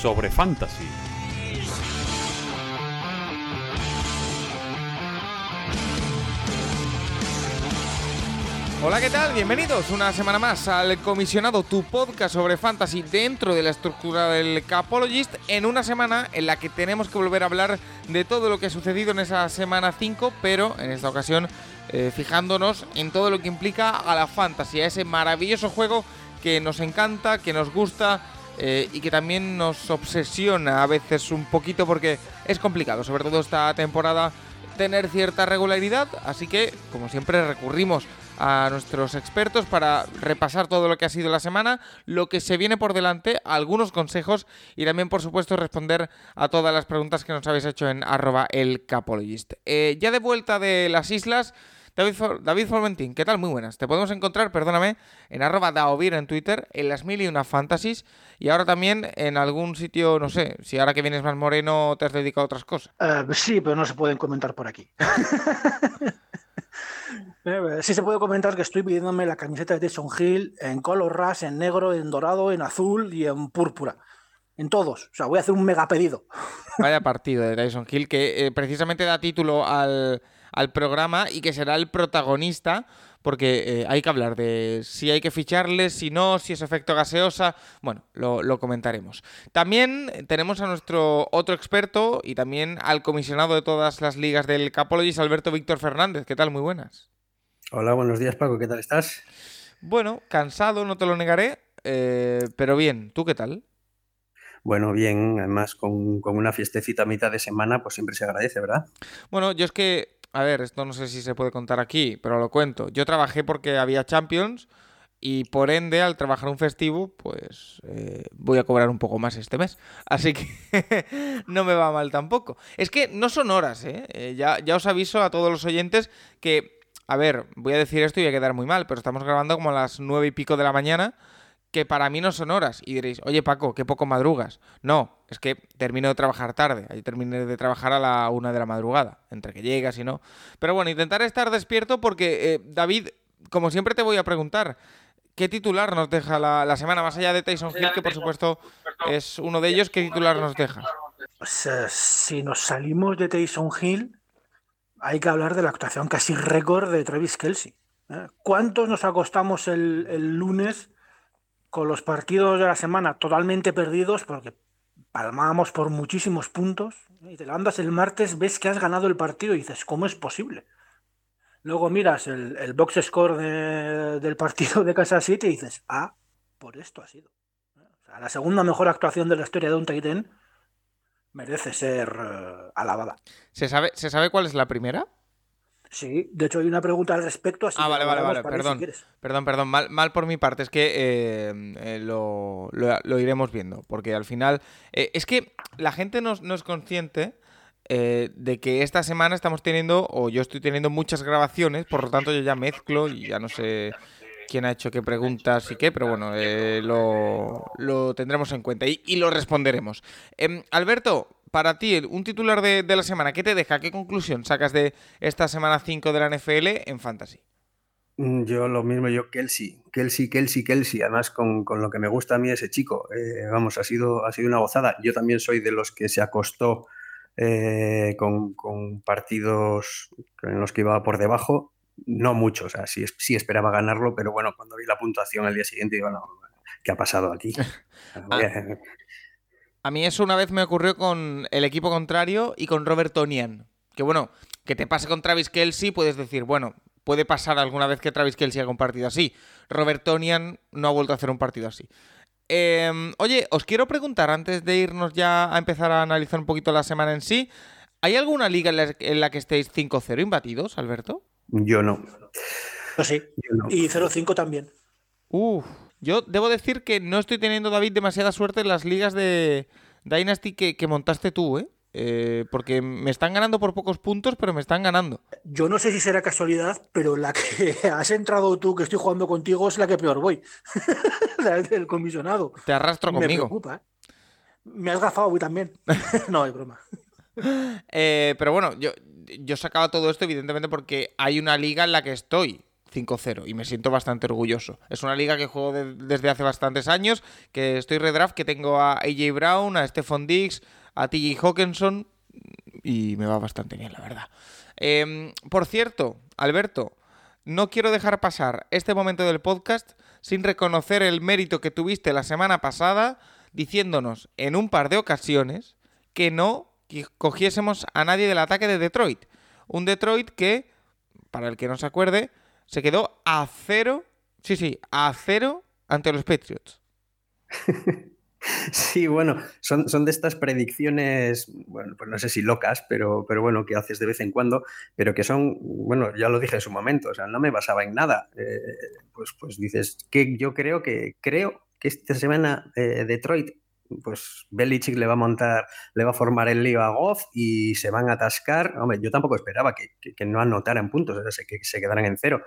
sobre fantasy. Hola, ¿qué tal? Bienvenidos una semana más al Comisionado, tu podcast sobre fantasy dentro de la estructura del Capologist, en una semana en la que tenemos que volver a hablar de todo lo que ha sucedido en esa semana 5, pero en esta ocasión eh, fijándonos en todo lo que implica a la fantasy, a ese maravilloso juego que nos encanta, que nos gusta eh, y que también nos obsesiona a veces un poquito porque es complicado, sobre todo esta temporada, tener cierta regularidad, así que como siempre recurrimos a nuestros expertos para repasar todo lo que ha sido la semana, lo que se viene por delante, algunos consejos y también por supuesto responder a todas las preguntas que nos habéis hecho en arroba el capologist. Eh, ya de vuelta de las islas, David, For- David Formentín, ¿qué tal? Muy buenas. Te podemos encontrar, perdóname, en arroba daovir en Twitter, en las mil y una fantasies y ahora también en algún sitio, no sé, si ahora que vienes más moreno te has dedicado a otras cosas. Eh, sí, pero no se pueden comentar por aquí. Eh, sí se puede comentar que estoy pidiéndome la camiseta de Tyson Hill en color rush, en negro, en dorado, en azul y en púrpura. En todos. O sea, voy a hacer un mega pedido. Vaya partido de Tyson Hill que eh, precisamente da título al, al programa y que será el protagonista porque eh, hay que hablar de si hay que ficharle, si no, si es efecto gaseosa. Bueno, lo, lo comentaremos. También tenemos a nuestro otro experto y también al comisionado de todas las ligas del Capologist, Alberto Víctor Fernández. ¿Qué tal? Muy buenas. Hola, buenos días Paco, ¿qué tal estás? Bueno, cansado, no te lo negaré, eh, pero bien. ¿Tú qué tal? Bueno, bien, además con, con una fiestecita a mitad de semana, pues siempre se agradece, ¿verdad? Bueno, yo es que, a ver, esto no sé si se puede contar aquí, pero lo cuento. Yo trabajé porque había Champions y por ende, al trabajar un festivo, pues eh, voy a cobrar un poco más este mes. Así que no me va mal tampoco. Es que no son horas, ¿eh? Eh, ya, ya os aviso a todos los oyentes que, a ver, voy a decir esto y voy a quedar muy mal, pero estamos grabando como a las nueve y pico de la mañana que para mí no son horas. Y diréis, oye Paco, qué poco madrugas. No, es que termino de trabajar tarde. Ahí terminé de trabajar a la una de la madrugada, entre que llegas y no. Pero bueno, intentaré estar despierto porque, eh, David, como siempre te voy a preguntar, ¿qué titular nos deja la, semana? Más allá de Tyson Hill, que por supuesto es uno de ellos, ¿qué titular nos deja? Pues, eh, si nos salimos de Tyson Hill, hay que hablar de la actuación casi récord de Travis Kelsey. ¿eh? ¿Cuántos nos acostamos el lunes con los partidos de la semana totalmente perdidos porque palmábamos por muchísimos puntos y te levantas el martes, ves que has ganado el partido y dices, ¿cómo es posible? Luego miras el, box score de- del partido de Kansas City y dices, ah, por esto ha sido. O sea, la segunda mejor actuación de la historia de un Titan merece ser eh, alabada. ¿Se sabe, ¿Se sabe cuál es la primera? Sí, de hecho hay una pregunta al respecto, así Ah, vale, vale, vale, si perdón. Perdón, perdón, mal, mal por mi parte, es que eh, eh, lo, lo- lo iremos viendo, porque al final eh, es que la gente no, es- no es consciente de que esta semana estamos teniendo, o yo estoy teniendo muchas grabaciones, por lo tanto yo ya mezclo y ya no sé quién ha hecho qué preguntas y qué, pero bueno, eh, lo, lo tendremos en cuenta y, y lo responderemos. Em, Alberto, para ti, un titular de, de la semana, ¿qué te deja? ¿Qué conclusión sacas de esta semana 5 de la NFL en Fantasy? Mm, Yo lo mismo, yo Kelsey, Kelsey, Kelsey, Kelsey, además con, con lo que me gusta a mí ese chico, eh, vamos, ha sido, ha sido una gozada. Yo también soy de los que se acostó eh, con, con partidos en los que iba por debajo, no mucho, o sea, sí, sí esperaba ganarlo, pero bueno, cuando vi la puntuación al día siguiente, digo, no, ¿qué ha pasado aquí? A mí eso una vez me ocurrió con el equipo contrario y con Robert Tonian. Que bueno, que te pase con Travis Kelsey, puedes decir, bueno, puede pasar alguna vez que Travis Kelsey haga un partido así. Robert Tonian no ha vuelto a hacer un partido así. Eh, oye, os quiero preguntar, antes de irnos ya a empezar a analizar un poquito la semana en sí, ¿hay alguna liga en la, en la que estéis 5-0 imbatidos, Alberto? yo no, Pues sí, yo no. y 0-5 también. Uf, yo debo decir que no estoy teniendo, David, demasiada suerte en las ligas de, Dynasty que, que montaste tú, ¿eh? Eh, porque me están ganando por pocos puntos, pero me están ganando. Yo no sé si será casualidad, pero la que has entrado tú, que estoy jugando contigo, es la que peor voy. la del comisionado. Te arrastro Me conmigo. preocupa, ¿eh? Me has gafado hoy también. no, es broma. Eh, pero bueno, yo, yo sacaba todo esto evidentemente porque hay una liga en la que estoy 5-0 y me siento bastante orgulloso. Es una liga que juego de- desde hace bastantes años, que estoy redraft, que tengo a AJ Brown, a Stephon Diggs, a TJ Hawkinson y me va bastante bien, la verdad. Em, por cierto, Alberto, no quiero dejar pasar este momento del podcast sin reconocer el mérito que tuviste la semana pasada diciéndonos en un par de ocasiones que no cogiésemos a nadie del ataque de Detroit. Un Detroit que, para el que no se acuerde, se quedó a cero, sí, sí, a cero ante los Patriots. Sí, bueno, son, son de estas predicciones, bueno, pues no sé si locas, pero, pero bueno, que haces de vez en cuando, pero que son, bueno, ya lo dije en su momento, o sea, no me basaba en nada. Eh, pues, pues dices que yo creo que, creo que esta semana eh, Detroit, pues Belichick le va a montar, le va a formar el lío a Goff y se van a atascar. Hombre, yo tampoco esperaba que, que, que no anotaran puntos, o sea, que se quedaran en cero.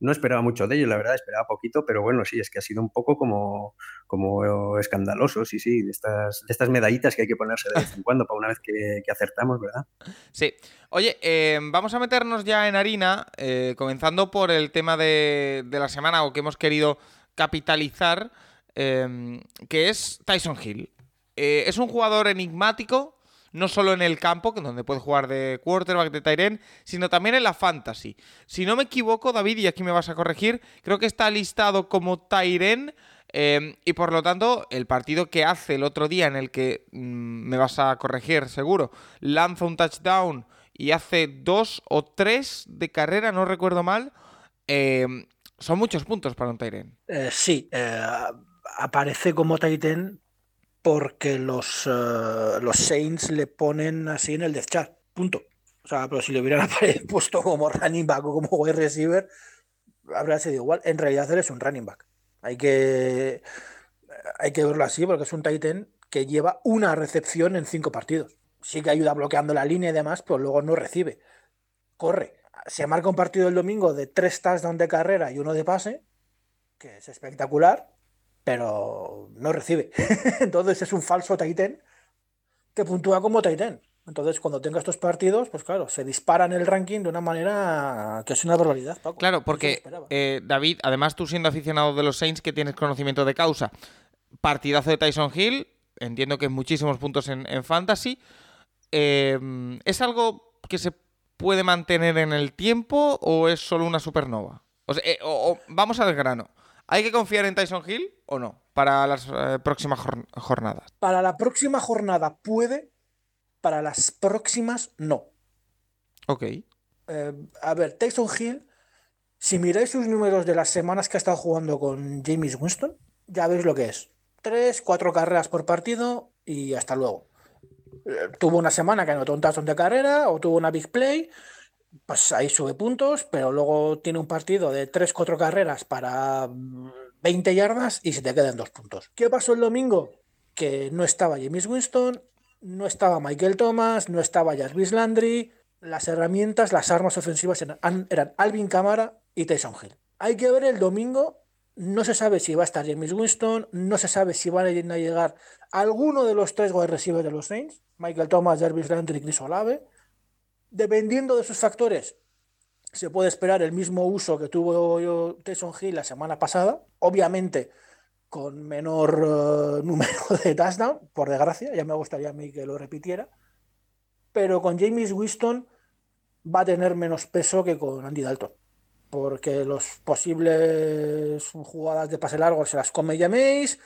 No esperaba mucho de ellos, la verdad, esperaba poquito, pero bueno, sí, es que ha sido un poco como, como escandaloso, sí, sí, de estas, de estas medallitas que hay que ponerse de vez en cuando para una vez que, acertamos, ¿verdad? Sí. Oye, eh, vamos a meternos ya en harina, eh, comenzando por el tema de, de, la semana o que hemos querido capitalizar, eh, que es Tyson Hill. Es un jugador enigmático, no solo en el campo, donde puede jugar de quarterback, de Tyren, sino también en la fantasy. Si no me equivoco, David, y aquí me vas a corregir, creo que está listado como Tyren. Eh, y por lo tanto, el partido que hace el otro día, en el que mmm, me vas a corregir seguro, lanza un touchdown y hace dos o tres de carrera, no recuerdo mal, eh, son muchos puntos para un Tyren. Eh, sí, aparece como Titan porque los, uh, los Saints le ponen así en el death chart. Punto. O sea, pero si le hubieran puesto como running back o como wide receiver, habría sido igual. En realidad él es un running back. Hay que, hay que verlo así porque es un Titan que lleva una recepción en cinco partidos. Sí que ayuda bloqueando la línea y demás, pero luego no recibe. Corre. Se marca un partido el domingo de tres touchdowns de carrera y uno de pase, que es espectacular, pero no recibe. Entonces es un falso Titan que puntúa como Titan. Entonces, cuando tenga estos partidos, pues claro, se dispara en el ranking de una manera que es una barbaridad, Paco. Claro, porque eh, David, además tú siendo aficionado de los Saints que tienes conocimiento de causa, partidazo de Tyson Hill, entiendo que muchísimos puntos en, en Fantasy. Eh, ¿Es algo que se puede mantener en el tiempo o es solo una supernova? O, sea, eh, o, o vamos al grano. ¿Hay que confiar en Tyson Hill o no para las eh, próximas jor jornadas? Para la próxima jornada puede, para las próximas no. Ok. Eh, a ver, Tyson Hill, si miráis sus números de las semanas que ha estado jugando con James Winston, ya veis lo que es. Tres, cuatro carreras por partido y hasta luego. Eh, tuvo una semana que anotó un touchdown de carrera o tuvo una big play pues ahí sube puntos, pero luego tiene un partido de 3-4 carreras para 20 yardas y se te quedan dos puntos. ¿Qué pasó el domingo? Que no estaba James Winston, no estaba Michael Thomas, no estaba Jarvis Landry, las herramientas, las armas ofensivas eran, eran Alvin Kamara y Tyson Hill. Hay que ver el domingo, no se sabe si va a estar James Winston, no se sabe si van a llegar alguno de los tres wide receivers de los Saints, Michael Thomas, Jarvis Landry y Chris Olave dependiendo de esos factores, se puede esperar el mismo uso que tuvo Tyson Hill la semana pasada, obviamente con menor uh, número de touchdown, por desgracia, ya me gustaría a mí que lo repitiera, pero con James Winston va a tener menos peso que con Andy Dalton, porque los posibles jugadas de pase largo se las come James,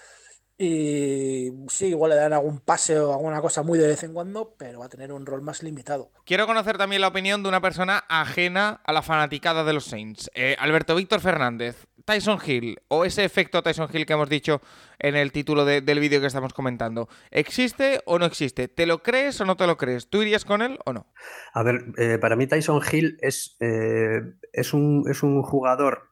y sí, igual le dan algún pase o alguna cosa muy de vez en cuando, pero va a tener un rol más limitado. Quiero conocer también la opinión de una persona ajena a la fanaticada de los Saints. Eh, Alberto Víctor Fernández, Tyson Hill, o ese efecto Tyson Hill que hemos dicho en el título de, del vídeo que estamos comentando, ¿existe o no existe? ¿Te lo crees o no te lo crees? ¿Tú irías con él o no? A ver, eh, para mí Tyson Hill es, eh, es, un, es un jugador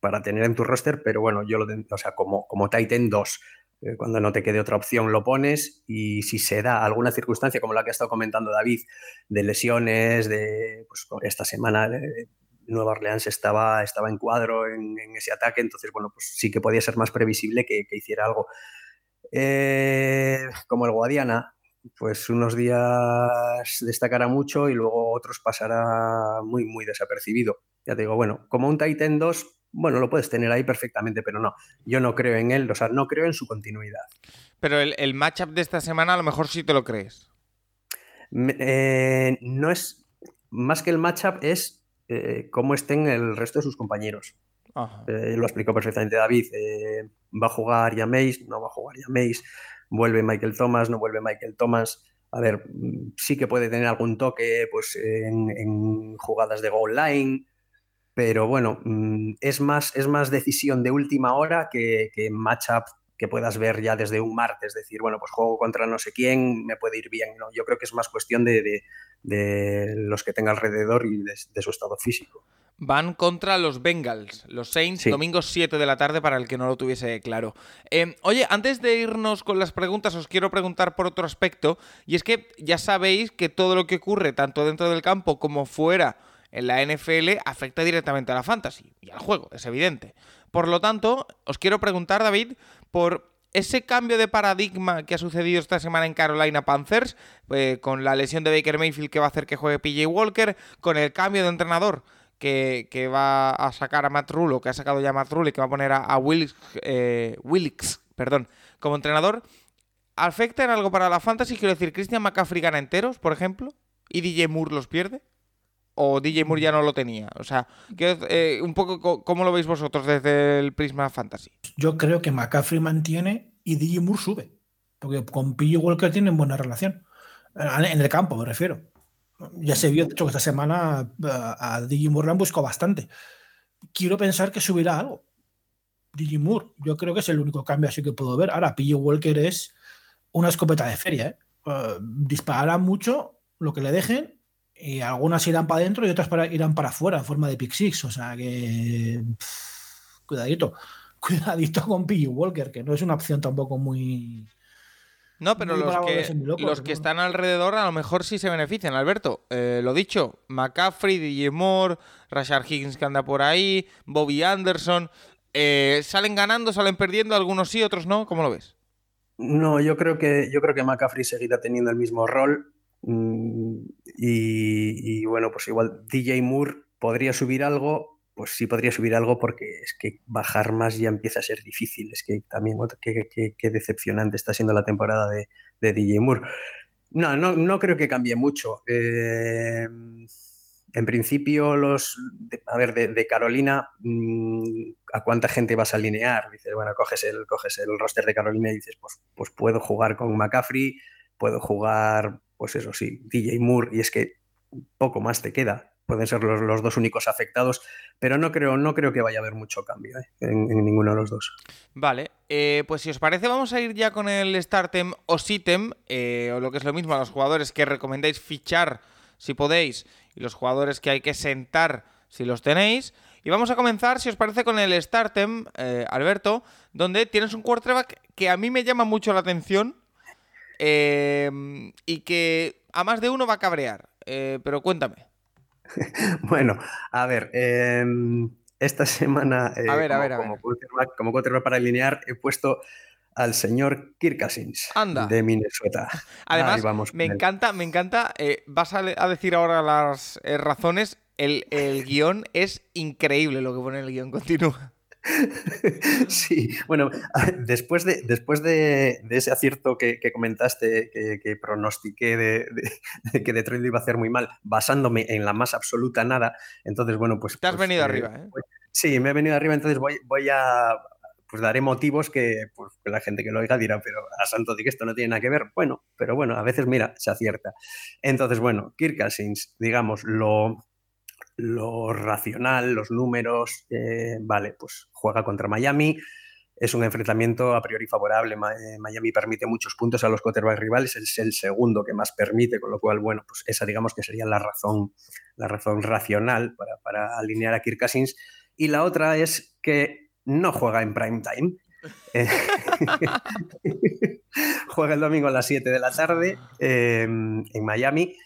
para tener en tu roster, pero bueno, yo lo o sea, como, como Titan 2. Eh, cuando no te quede otra opción lo pones y si se da alguna circunstancia como la que ha estado comentando David, de lesiones, de pues, esta semana eh, Nueva Orleans estaba, estaba en cuadro en, ese ataque, entonces bueno, pues sí que podía ser más previsible que, hiciera algo. como el Guadiana, pues unos días destacará mucho y luego otros pasará muy, muy desapercibido. Ya te digo, bueno, como un Titan 2, bueno, lo puedes tener ahí perfectamente, pero no, yo no creo en él, o sea, no creo en su continuidad. Pero el, el matchup de esta semana a lo mejor sí te lo crees. Eh, no es, más que el matchup, es eh, cómo estén el resto de sus compañeros. Eh, lo explicó perfectamente David. ¿Va a jugar ya Mace? ¿No va a jugar ya Mace? Vuelve Michael Thomas, no vuelve Michael Thomas. A ver, sí que puede tener algún toque pues, en, jugadas de goal line, pero bueno, mm, es más, es más decisión de última hora que, que matchup que puedas ver ya desde un martes, decir, bueno, pues juego contra no sé quién, me puede ir bien. ¿no? Yo creo que es más cuestión de, los que tenga alrededor y de su estado físico. Van contra los Bengals, los Saints, domingo 7 de la tarde para el que no lo tuviese claro. Em, oye, antes de irnos con las preguntas, os quiero preguntar por otro aspecto, y es que ya sabéis que todo lo que ocurre, tanto dentro del campo como fuera en la NFL, afecta directamente a la fantasy y al juego, es evidente. Por lo tanto, os quiero preguntar, David, por ese cambio de paradigma que ha sucedido esta semana en Carolina Panthers, eh, con la lesión de Baker Mayfield que va a hacer que juegue PJ Walker, con el cambio de entrenador que, va a sacar a Matt Rule, o que ha sacado ya a Matt Rule, y que va a poner a, Willis, eh, perdón, como entrenador, ¿afecta en algo para la fantasy? Quiero decir, ¿Christian McCaffrey gana enteros, por ejemplo? ¿Y DJ Moore los pierde? ¿O DJ Moore ya no lo tenía? O sea, eh, un poco cómo lo veis vosotros desde el prisma fantasy. Yo creo que McCaffrey mantiene y DJ Moore sube. Porque con P.J. Walker tienen buena relación. En el campo, me refiero. Ya se vio, de hecho, que esta semana eh, a, Digimur han buscado bastante. Quiero pensar que subirá algo. Digimur, yo creo que es el único cambio así que puedo ver. Ahora, Pillo Walker es una escopeta de feria. ¿eh? Uh, dispararán mucho lo que le dejen y algunas irán para adentro y otras irán para afuera en forma de pick six. O sea que. cuidadito. Cuidadito con Pillo Walker, que no es una opción tampoco muy no, pero los que, los que están alrededor a lo mejor sí se benefician, Alberto. Eh, lo dicho, McCaffrey, DJ Moore, Rashard Higgins que anda por ahí, Bobby Anderson. Eh, ¿Salen ganando, salen perdiendo? Algunos sí, otros no. ¿Cómo lo ves? No, yo creo que, yo creo que McCaffrey seguirá teniendo el mismo rol. Mm, y bueno, pues igual DJ Moore podría subir algo, pues sí podría subir algo porque es que bajar más ya empieza a ser difícil. Es que también qué, decepcionante está siendo la temporada de, DJ Moore. No, no, no, creo que cambie mucho. Eh, en principio, los. a ver, de, Carolina, mm, ¿a cuánta gente vas a alinear? Dices, bueno, coges el, coges el roster de Carolina y dices, pues, pues puedo jugar con McCaffrey, puedo jugar, pues eso sí, DJ Moore, y es que poco más te queda pueden ser los, dos únicos afectados, pero no creo, no creo que vaya a haber mucho cambio ¿eh? en, ninguno de los dos. Vale, eh, pues si os parece vamos a ir ya con el Startem o Sitem, eh, o lo que es lo mismo a los jugadores que recomendáis fichar si podéis, y los jugadores que hay que sentar si los tenéis. Y vamos a comenzar, si os parece, con el Startem, Alberto, donde tienes un quarterback que a mí me llama mucho la atención y que a más de uno va a cabrear. pero cuéntame. bueno, a ver, em, esta semana, eh, a ver, como, a ver, a como, Quarterback, para alinear, he puesto al señor Kirk Cousins de Minnesota. Además, me encanta, me encanta, eh, vas a, decir ahora las eh, razones, el, el guion es increíble lo que pone el guion, continúa. Sí, bueno, después de, después de, ese acierto que, comentaste, que, pronostiqué de, que Detroit lo iba a hacer muy mal, basándome en la más absoluta nada, entonces, bueno, pues... Te has pues, venido eh, arriba, ¿eh? sí, me he venido arriba, entonces voy, voy a... Pues daré motivos que, pues, la gente que lo oiga dirá, pero a santo de que esto no tiene nada que ver. Bueno, pero bueno, a veces, mira, se acierta. Entonces, bueno, Kirk Cousins, digamos, lo, lo racional, los números, eh, vale, pues juega contra Miami, es un enfrentamiento a priori favorable. Eh, Miami permite muchos puntos a los quarterbacks rivales, es el segundo que más permite, con lo cual, bueno, pues esa digamos que sería la razón, la razón racional para, alinear a Kirk Cousins. Y la otra es que no juega en prime time. juega el domingo a las 7 de la tarde en Miami.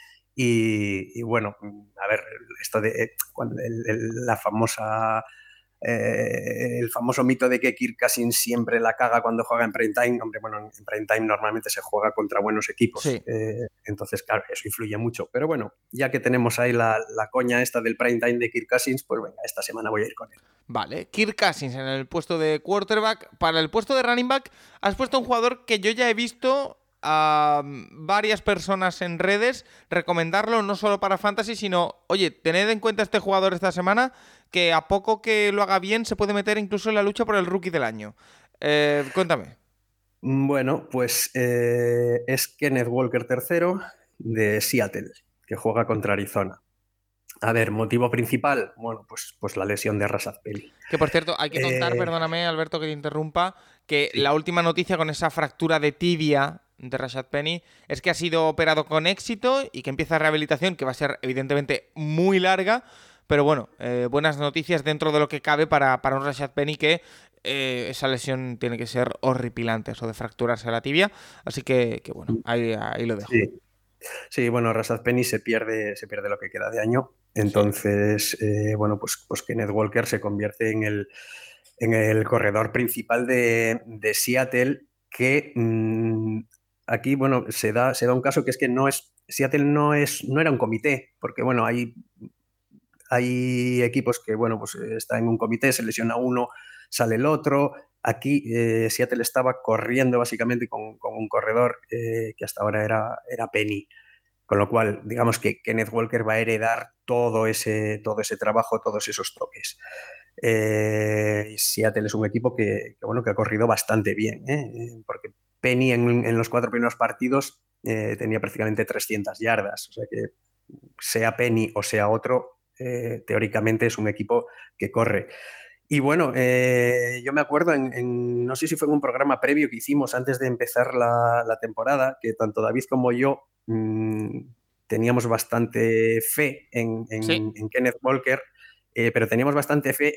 Y, bueno, a ver, esto de la famosa eh, el famoso mito de que Kirk Cousins siempre la caga cuando juega en prime time. Hombre, bueno, en prime time normalmente se juega contra buenos equipos. Eh, entonces, claro, eso influye mucho. Pero bueno, ya que tenemos ahí la, coña esta del prime time de Kirk Cousins, pues venga, esta semana voy a ir con él. Vale, Kirk Cousins en el puesto de quarterback. Para el puesto de running back, has puesto un jugador que yo ya he visto a varias personas en redes recomendarlo no solo para fantasy, sino, oye, tened en cuenta este jugador esta semana que a poco que lo haga bien se puede meter incluso en la lucha por el rookie del año. Eh, cuéntame. Bueno, pues eh, es Kenneth Walker III de Seattle, que juega contra Arizona. A ver, motivo principal, bueno, pues, pues la lesión de Rasad Peli. Que por cierto, hay que contar, eh, perdóname Alberto que te interrumpa, que la última noticia con esa fractura de tibia de Rashad Penny es que ha sido operado con éxito y que empieza rehabilitación, que va a ser evidentemente muy larga, pero bueno, eh, buenas noticias dentro de lo que cabe para, para un Rashad Penny que eh, esa lesión tiene que ser horripilante, eso de fracturarse la tibia, así que, bueno, ahí, ahí, lo dejo. Sí. bueno, Rashad Penny se pierde, se pierde lo que queda de año, entonces, eh, bueno, pues, pues Kenneth Walker se convierte en el, en el corredor principal de, de Seattle que mm, aquí, bueno, se da, se da un caso que es que no es, Seattle no, es, no era un comité, porque, bueno, hay, hay equipos que, bueno, pues está en un comité, se lesiona uno, sale el otro. Aquí eh, Seattle estaba corriendo básicamente con, un corredor eh, que hasta ahora era, era Penny. Con lo cual, digamos que Kenneth Walker va a heredar todo ese, todo ese trabajo, todos esos toques. Eh, Seattle es un equipo que, bueno, que ha corrido bastante bien, porque Penny en, los cuatro primeros partidos eh, tenía prácticamente 300 yardas. O sea que sea Penny o sea otro, eh, teóricamente es un equipo que corre. Y bueno, eh, yo me acuerdo, en, no sé si fue en un programa previo que hicimos antes de empezar la, temporada, que tanto David como yo mm, teníamos bastante fe en, en Kenneth Walker, pero teníamos bastante fe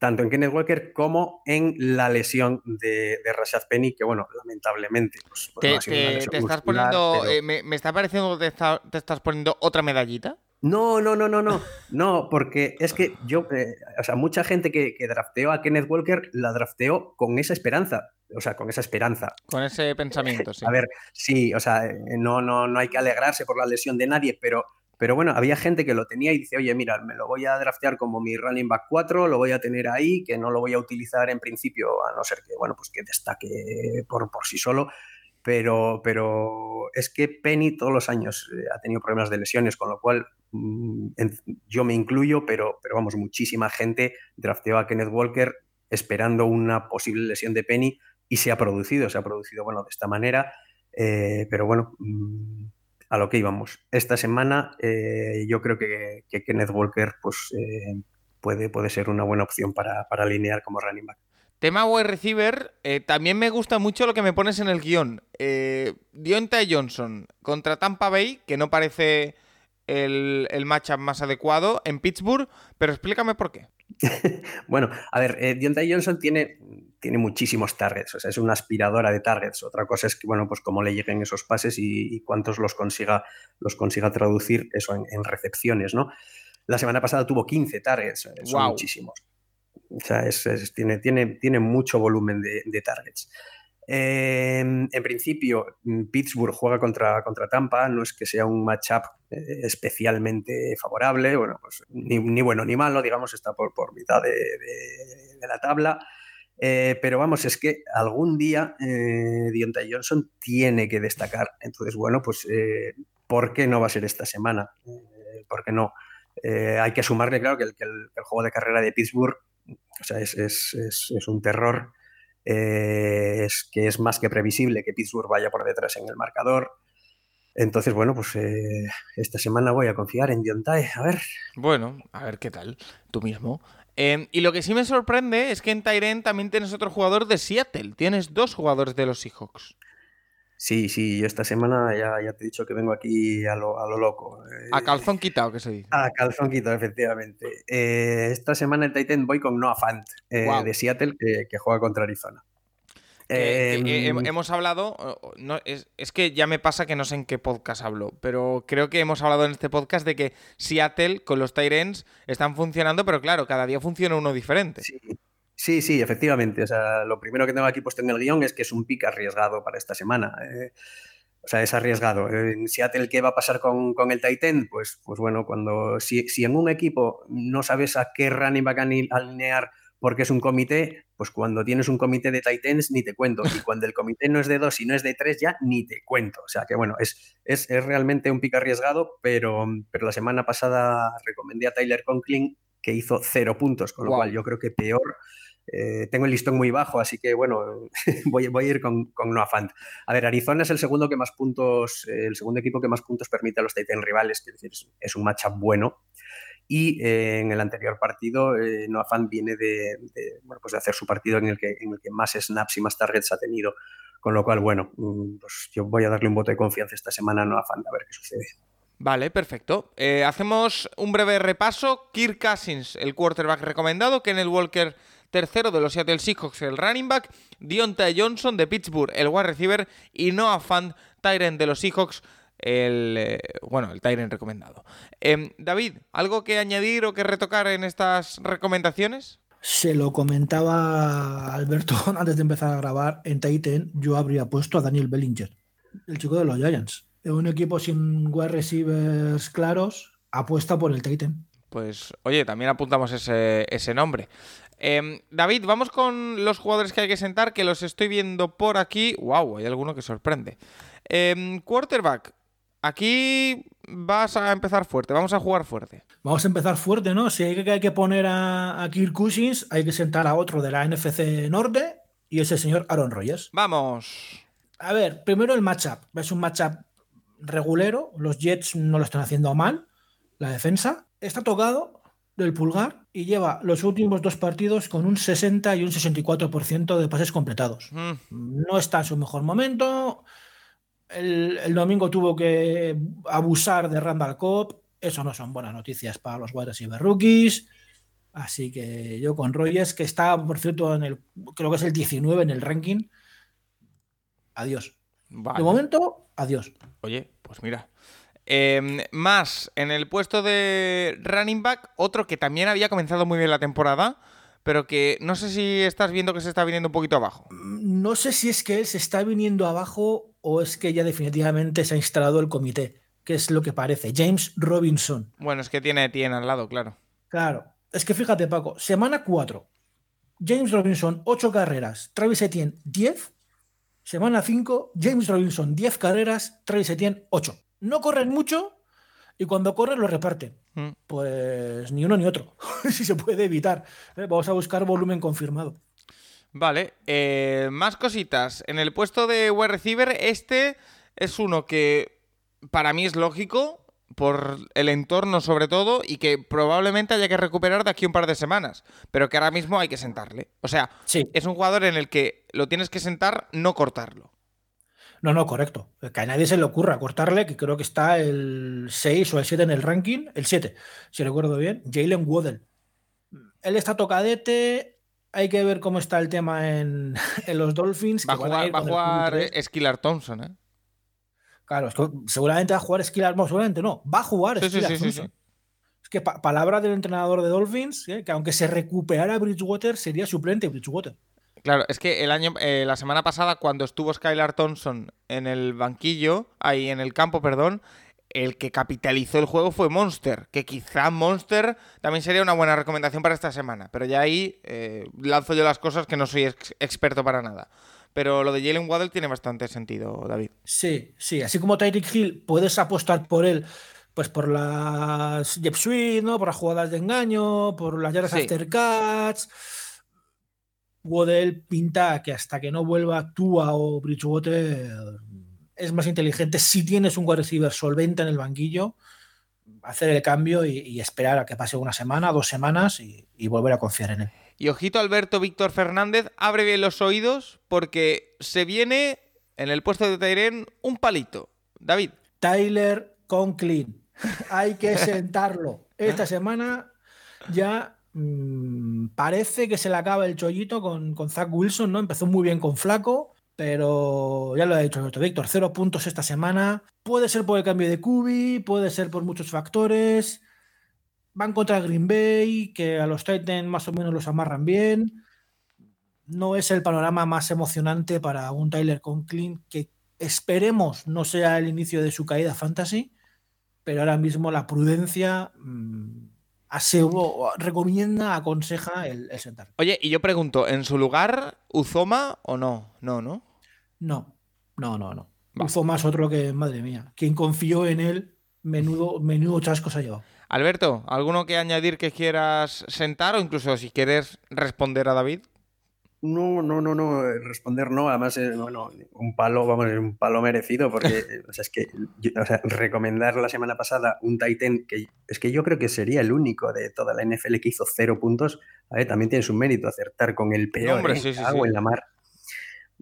tanto en Kenneth Walker como en la lesión de, Rashad Penny, que bueno, lamentablemente. Pues, pues te, estás poniendo, eh, me, está pareciendo que te, estás poniendo otra medallita. No, no, no, no, no. No, porque es que yo, eh, o sea, mucha gente que, drafteó a Kenneth Walker la drafteó con esa esperanza. O sea, con esa esperanza. Con ese pensamiento, sí. A ver, sí, o sea, eh, no, no, no hay que alegrarse por la lesión de nadie, pero pero bueno, había gente que lo tenía y dice, oye, mira, me lo voy a draftear como mi running back 4, lo voy a tener ahí, que no lo voy a utilizar en principio, a no ser que, bueno, pues que destaque por, por sí solo. Pero, pero es que Penny todos los años eh, ha tenido problemas de lesiones, con lo cual mm, yo me incluyo, pero, pero vamos, muchísima gente drafteó a Kenneth Walker esperando una posible lesión de Penny y se ha producido, se ha producido, bueno, de esta manera. Eh, pero bueno, mm, a lo que íbamos. Esta semana eh, yo creo que, Kenneth Walker pues, eh, puede, puede ser una buena opción para, alinear como running back. Tema wide receiver, eh, también me gusta mucho lo que me pones en el guion. Dionta Johnson contra Tampa Bay, que no parece el, el matchup más adecuado en Pittsburgh, pero explícame por qué. bueno, a ver, eh, Johnson tiene tiene muchísimos targets, o sea, es una aspiradora de targets. Otra cosa es que, bueno, pues cómo le lleguen esos pases y, cuántos los consiga, los consiga traducir eso en, recepciones, ¿no? La semana pasada tuvo 15 targets, eh, son muchísimos. O sea, tiene, tiene, tiene mucho volumen de, targets. Em, en principio, Pittsburgh juega contra, contra Tampa, no es que sea un matchup eh, especialmente favorable, bueno, pues ni, bueno ni malo, digamos, está por, por mitad de, la tabla. Eh, pero vamos, es que algún día eh, Johnson tiene que destacar. Entonces, bueno, pues eh, ¿por qué no va a ser esta semana? Eh, ¿Por qué no? hay que sumarle, claro, que el, juego de carrera de Pittsburgh es, un terror. Es que es más que previsible que Pittsburgh vaya por detrás en el marcador. Entonces, bueno, pues esta semana voy a confiar en Diontae. A ver. Bueno, a ver qué tal. Tú mismo. Em, y lo que sí me sorprende es que en Tyren también tienes otro jugador de Seattle. Tienes dos jugadores de los Seahawks. Sí, sí, yo esta semana ya, ya te he dicho que vengo aquí a lo, a lo loco. A eh, calzón quitado, que se dice. A calzón quitado, efectivamente. Eh, esta semana en Titan voy con Noah Fant eh, de Seattle, que, juega contra Arizona. Que- Eh, que, hem- hemos hablado, no, es, es que ya me pasa que no sé en qué podcast hablo, pero creo que hemos hablado en este podcast de que Seattle con los Tyrants están funcionando, pero claro, cada día funciona uno diferente. Sí, sí, sí, efectivamente. O sea, lo primero que tengo aquí puesto en el guion es que es un pick arriesgado para esta semana. eh, o sea, es arriesgado. En Seattle, ¿qué va a pasar con, con el Titan? Pues, pues bueno, cuando si, si en un equipo no sabes a qué running back alinear porque es un comité, pues cuando tienes un comité de Titans ni te cuento. Y cuando el comité no es de dos y no es de tres, ya ni te cuento. O sea que bueno, es, es, es realmente un pick arriesgado, pero, pero la semana pasada recomendé a Tyler Conklin que hizo cero puntos, con lo cual yo creo que peor. Eh, tengo el listón muy bajo, así que bueno, voy, voy a ir con, con Noah Fant. A ver, Arizona es el segundo que más puntos, eh, el segundo equipo que más puntos permite a los Titans rivales, es decir, es, es un matchup bueno. Y eh, en el anterior partido, eh, Noah Fant viene de, de, bueno, pues de hacer su partido en el, que, en el que más snaps y más targets ha tenido. Con lo cual, bueno, mm, pues yo voy a darle un voto de confianza esta semana a Noah Fant a ver qué sucede. Vale, perfecto. Eh, hacemos un breve repaso. Kirk Cousins, el quarterback recomendado. Kenneth Walker, tercero de los Seattle Seahawks, el running back. Deontay Johnson de Pittsburgh, el wide receiver. Y Noah Fant, Tyrant de los Seahawks, el, eh, bueno, el Tyrant recomendado. Em, David, ¿algo que añadir o que retocar en estas recomendaciones? Se lo comentaba Alberto antes de empezar a grabar. En Titan yo habría puesto a Daniel Bellinger, el chico de los Giants. En un equipo sin wide receivers claros, apuesta por el Titan. Pues, oye, también apuntamos ese, ese nombre. Em, David, vamos con los jugadores que hay que sentar, que los estoy viendo por aquí. ¡Wow! Hay alguno que sorprende. Em, quarterback. Aquí vas a empezar fuerte, vamos a jugar fuerte. Vamos a empezar fuerte, ¿no? Si hay que, hay que poner a, a Kirk Cousins, hay que sentar a otro de la NFC Norte y es el señor Aaron Rodgers. Vamos. A ver, primero el matchup. Es un matchup regulero. Los Jets no lo están haciendo mal. La defensa está tocado del pulgar y lleva los últimos dos partidos con un 60 y un 64% de pases completados. Mm, No está en su mejor momento. El, el domingo tuvo que abusar de Randall Cobb. Eso no son buenas noticias para los wide receiver rookies. Así que yo con Rogers, que está, por cierto, en el, creo que es el 19 en el ranking. Adiós. vale. De momento, adiós. Oye, pues mira. Em, más, en el puesto de running back, otro que también había comenzado muy bien la temporada, pero que no sé si estás viendo que se está viniendo un poquito abajo. No sé si es que él se está viniendo abajo o es que ya definitivamente se ha instalado el comité, que es lo que parece. James Robinson. Bueno, es que tiene Etienne al lado, claro. Claro. Es que fíjate, Paco, semana 4. James Robinson, 8 carreras. Travis Etienne, 10. Semana 5, James Robinson, 10 carreras. Travis Etienne, 8. No corren mucho y cuando corren lo reparten. Mm. Pues ni uno ni otro, si se puede evitar. Eh, Vamos a buscar volumen confirmado. Vale, eh, más cositas. En el puesto de wide receiver, este es uno que para mí es lógico, por el entorno sobre todo, y que probablemente haya que recuperar de aquí a un par de semanas, pero que ahora mismo hay que sentarle. O sea, Sí. es un jugador en el que lo tienes que sentar, no cortarlo. No, no, correcto. Que a nadie se le ocurra cortarle, que creo que está el 6 o el 7 en el ranking, el 7, si recuerdo bien, Jalen Waddell. Él está tocadete, hay que ver cómo está el tema en, en los Dolphins. Va a que jugar, va a con el jugar QB3. Skylar Thompson, ¿eh? Claro, es que seguramente va a jugar Skylar, no, seguramente no, va a jugar Sí, sí, Skylar sí, sí, Thompson. sí. Es que pa- palabra del entrenador de Dolphins, ¿eh? que aunque se recuperara Bridgewater, sería suplente Bridgewater. Claro, es que el año, eh, la semana pasada, cuando estuvo Skylar Thompson en el banquillo, ahí en el campo, perdón, el que capitalizó el juego fue Monster, que quizá Monster también sería una buena recomendación para esta semana, pero ya ahí eh, lanzo yo las cosas que no soy ex- experto para nada. Pero lo de Jalen Waddell tiene bastante sentido, David. Sí, sí, así como Tyreek Hill, puedes apostar por él, pues por las jet sweep, ¿no? Por las jugadas de engaño, por las yardas Sí. after catch. Waddell pinta que hasta que no vuelva Tua o Bridgewater es más inteligente si tienes un wide receiver solvente en el banquillo, hacer el cambio y, y esperar a que pase una semana, dos semanas y, y volver a confiar en él. Y ojito Alberto Víctor Fernández, abre bien los oídos porque se viene en el puesto de Tairen un palito. David, Tyler Conklin. Hay que sentarlo. Esta semana ya mm, parece que se le acaba el chollito con, Zach Wilson, ¿no? Empezó muy bien con Flaco, pero ya lo ha dicho Víctor, cero puntos esta semana. Puede ser por el cambio de Kubi, puede ser por muchos factores. Van contra Green Bay, que a los Titans más o menos los amarran bien. No es el panorama más emocionante para un Tyler Conklin, que esperemos no sea el inicio de su caída fantasy, pero ahora mismo la prudencia mmm, recomienda, aconseja el, sentar. Oye, y yo pregunto, ¿en su lugar Uzoma o no? No, ¿no? No, no, no, no. Uzoma es otro que, madre mía, quien confió en él, menudo, menudo chasco se ha llevado. Alberto, ¿alguno que añadir que quieras sentar o incluso si quieres responder a David? No, no, no, no, eh, responder no, además, eh, bueno, un palo, vamos, un palo merecido, porque, eh, o sea, es que, o sea, recomendar la semana pasada un Titan, que es que yo creo que sería el único de toda la NFL que hizo cero puntos, a ver, también tiene su mérito acertar con el peor, Hombre, sí, sí, en la mar.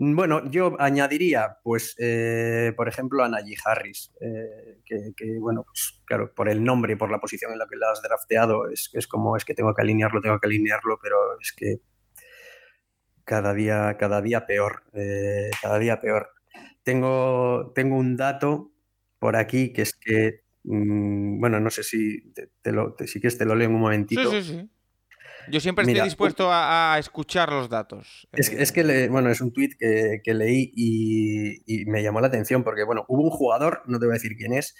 Bueno, yo añadiría, pues, por ejemplo, a Najee Harris, que, que, bueno, pues, claro, por el nombre y por la posición en la que la has drafteado, es, es como, es que tengo que alinearlo, tengo que alinearlo, pero es que cada día, cada día peor, eh, cada día peor. Tengo, tengo un dato por aquí que es que, mm, bueno, no sé si te, lo, si quieres te lo leo en un momentito. Sí, sí, sí. Yo siempre estoy dispuesto a, escuchar los datos. Es, que, bueno, es un tuit que, leí y, y, me llamó la atención porque, bueno, hubo un jugador, no te voy a decir quién es,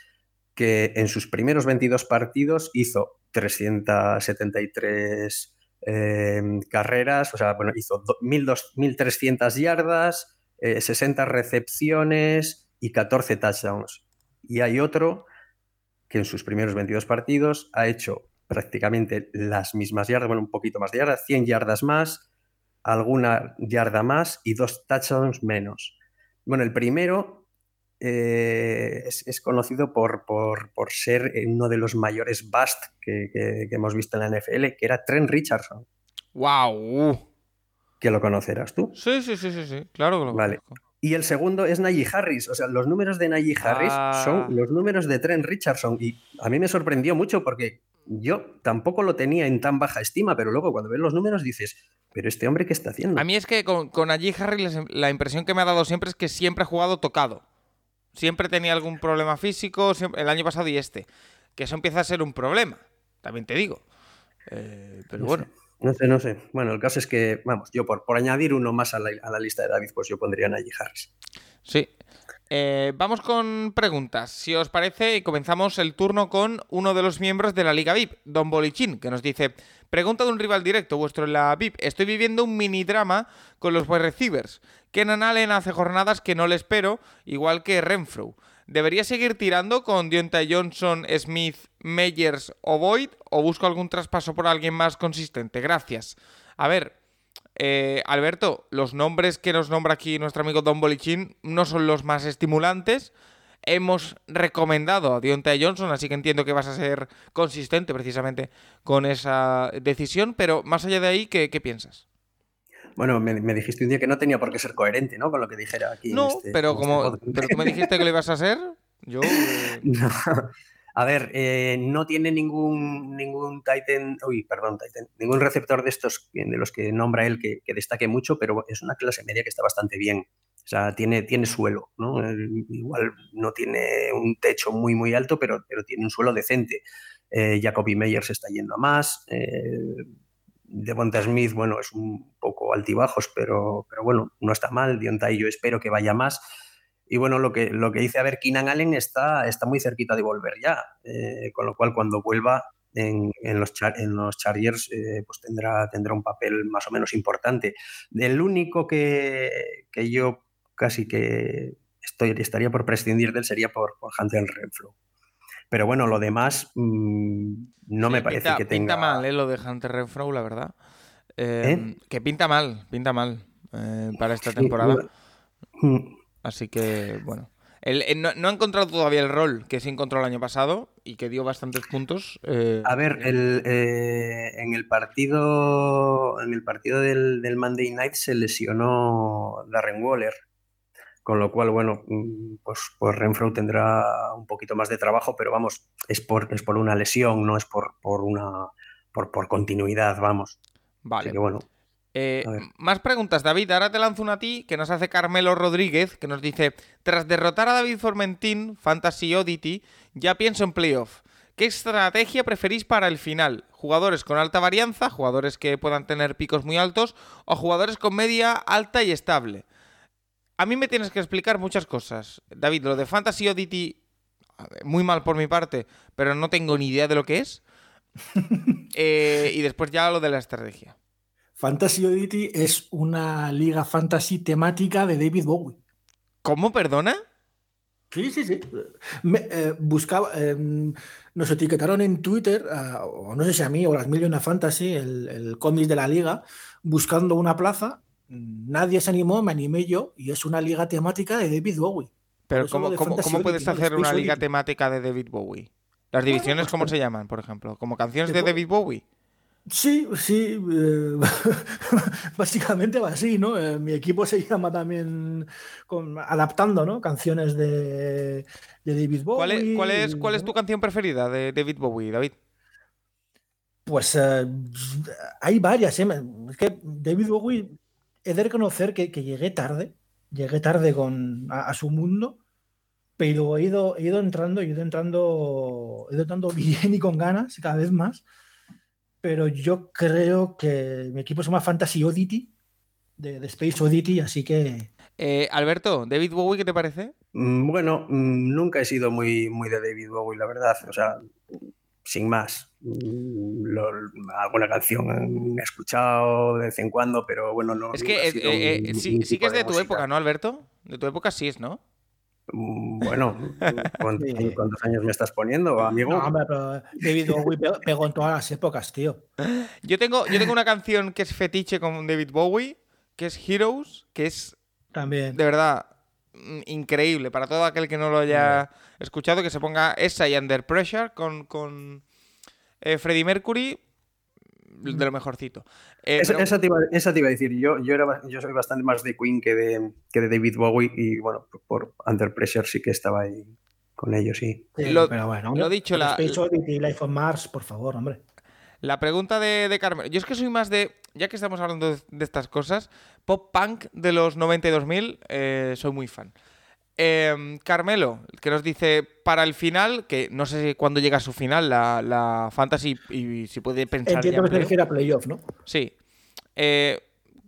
que en sus primeros 22 partidos hizo 373 Em, carreras, o sea, bueno, hizo 1.300 yardas, 60 eh, recepciones y 14 touchdowns. Y hay otro que en sus primeros 22 partidos ha hecho prácticamente las mismas yardas, bueno, un poquito más de yardas, 100 yardas más, alguna yarda más y dos touchdowns menos. Bueno, el primero eh, es, conocido por, por, ser uno de los mayores bust que, hemos visto en la NFL, que era Trent Richardson. ¡Wow! Que lo conocerás tú. Sí, sí, sí, sí, sí. claro que lo vale. Y el segundo es Najee Harris. O sea, los números de Najee Harris ah. son los números de Trent Richardson. Y a mí me sorprendió mucho porque yo tampoco lo tenía en tan baja estima, pero luego cuando ves los números dices, pero este hombre, ¿qué está haciendo? A mí es que con, con Najee Harris la impresión que me ha dado siempre es que siempre ha jugado tocado. Siempre tenía algún problema físico, el año pasado y este. Que eso empieza a ser un problema, también te digo. Eh, pero bueno. No sé, no sé. Bueno, el caso es que, vamos, yo por, por añadir uno más a la, lista de David, pues yo pondría a Najee Harris. Sí. Eh, vamos con preguntas. Si os parece, comenzamos el turno con uno de los miembros de la Liga VIP, Don Bolichín, que nos dice: Pregunta de un rival directo vuestro en la VIP. Estoy viviendo un mini drama con los wide receivers. Kenan Allen hace jornadas que no le espero, igual que Renfro. ¿Debería seguir tirando con Deontay Johnson, Smith, Meyers o Boyd? ¿O busco algún traspaso por alguien más consistente? Gracias. A ver, eh, Alberto, los nombres que nos nombra aquí nuestro amigo Don Bolichín no son los más estimulantes. Hemos recomendado a Deontay Johnson, así que entiendo que vas a ser consistente precisamente con esa decisión. Pero más allá de ahí, qué piensas? Bueno, me, dijiste un día que no tenía por qué ser coherente, ¿no? Con lo que dijera aquí. No, este, pero, este como, pero tú me dijiste que lo ibas a hacer, yo... Eh, a ver, eh, no tiene ningún, ningún Titan, uy, perdón, Titan, ningún receptor de estos de los que nombra él que, destaque mucho, pero es una clase media que está bastante bien. O sea, tiene, tiene suelo, ¿no? Igual no tiene un techo muy, muy alto, pero, pero tiene un suelo decente. Eh, Jacoby Meyer se está yendo a más. Eh, Devonta Smith, bueno, es un poco altibajos, pero, pero bueno, no está mal. Diontai yo espero que vaya más. Y bueno, lo que, lo que dice, a ver, Keenan Allen está, está muy cerquita de volver ya, eh, con lo cual cuando vuelva en, los, en los Chargers, eh, pues tendrá, tendrá un papel más o menos importante. El único que, que yo casi que estoy, estaría por prescindir de él sería por, por Hunter Renfro. Pero bueno, lo demás mm, no me parece que tenga. Pinta mal, ¿eh? Lo de Hunter Renfro, la verdad. ¿Eh? Em, que pinta mal, pinta mal eh, para esta temporada. Mm. Así que, bueno. no, ha encontrado todavía el rol que se encontró el año pasado y que dio bastantes puntos. Eh, A ver, el, en el partido, en el partido del, del, Monday Night se lesionó Darren Waller. Con lo cual, bueno, mm, pues, pues Renfro tendrá un poquito más de trabajo, pero vamos, es por, es por una lesión, no es por, por, una, por, por continuidad, vamos. Vale. Así que bueno. Eh, más preguntas, David. Ahora te lanzo una a ti que nos hace Carmelo Rodríguez, que nos dice: Tras derrotar a David Formentín, Fantasy Oddity, ya pienso en playoff. ¿Qué estrategia preferís para el final? ¿Jugadores con alta varianza, jugadores que puedan tener picos muy altos, o jugadores con media alta y estable? A mí me tienes que explicar muchas cosas. David, lo de Fantasy Oddity, muy mal por mi parte, pero no tengo ni idea de lo que es. Eh, y después ya lo de la estrategia. Fantasy Oddity es una liga fantasy temática de David Bowie. ¿Cómo, perdona? Sí, sí, sí. Me, eh, buscaba, eh, nos etiquetaron en Twitter, o no sé si a mí o las Million of Fantasy, el, el cómic de la liga, buscando una plaza. Nadie se animó, me animé yo, y es una liga temática de David Bowie. Pero ¿cómo, cómo- puedes hacer una liga temática de David Bowie? ¿Las divisiones cómo pues, se llaman, por ejemplo? ¿Como canciones de David Bowie? Sí, sí, eh, básicamente va así, ¿no? Eh, mi equipo se llama también con- adaptando, ¿no? Canciones de, de David Bowie. ¿Cuál es, cuál, es, cuál es tu canción preferida de David Bowie, David? Pues eh, hay varias, ¿eh? Es que David Bowie, he de reconocer que, que llegué tarde, llegué tarde con, a, a su mundo, pero he ido, he ido entrando, he ido entrando, he ido entrando bien y con ganas cada vez más. Pero yo creo que mi equipo se llama Fantasy Oddity, de, de Space Oddity, así que Eh, Alberto, ¿David Bowie qué te parece? Mm, Bueno, mm, nunca he sido muy, muy de David Bowie, la verdad. O sea, sin más. Mm, lo- alguna canción he escuchado de vez en cuando, pero bueno, no. es que eh, eh, eh, sí, que es de tu música. época, ¿no, Alberto? De tu época sí es, ¿no? Mm, Bueno, ¿cuántos, Sí. cuántos años me estás poniendo, amigo? no, hombre, pero David Bowie pe- pegó en todas las épocas, tío. Yo tengo, yo tengo una canción que es fetiche con David Bowie, que es Heroes, que es También. de verdad increíble para todo aquel que no lo haya escuchado, que se ponga esa y Under Pressure con, con eh, Freddie Mercury, de lo mejorcito. Eh, Esa, pero- esa te iba, esa te iba a decir, yo, yo, era, ba- yo soy bastante más de Queen que de, que de David Bowie y bueno, por Under Pressure sí que estaba ahí con ellos, sí. Sí, Lo- pero bueno, lo dicho, la- Space Oddity y Life on Mars, por favor, hombre. La pregunta de, de Carmelo. Yo es que soy más de. Ya que estamos hablando de, estas cosas, pop punk de los 92.000, eh, soy muy fan. Eh, Carmelo, que nos dice para el final, que no sé si cuándo llega a su final la, la Fantasy y, si puede pensar. Entiendo en que se refiere a playoff, ¿no? Sí. Eh,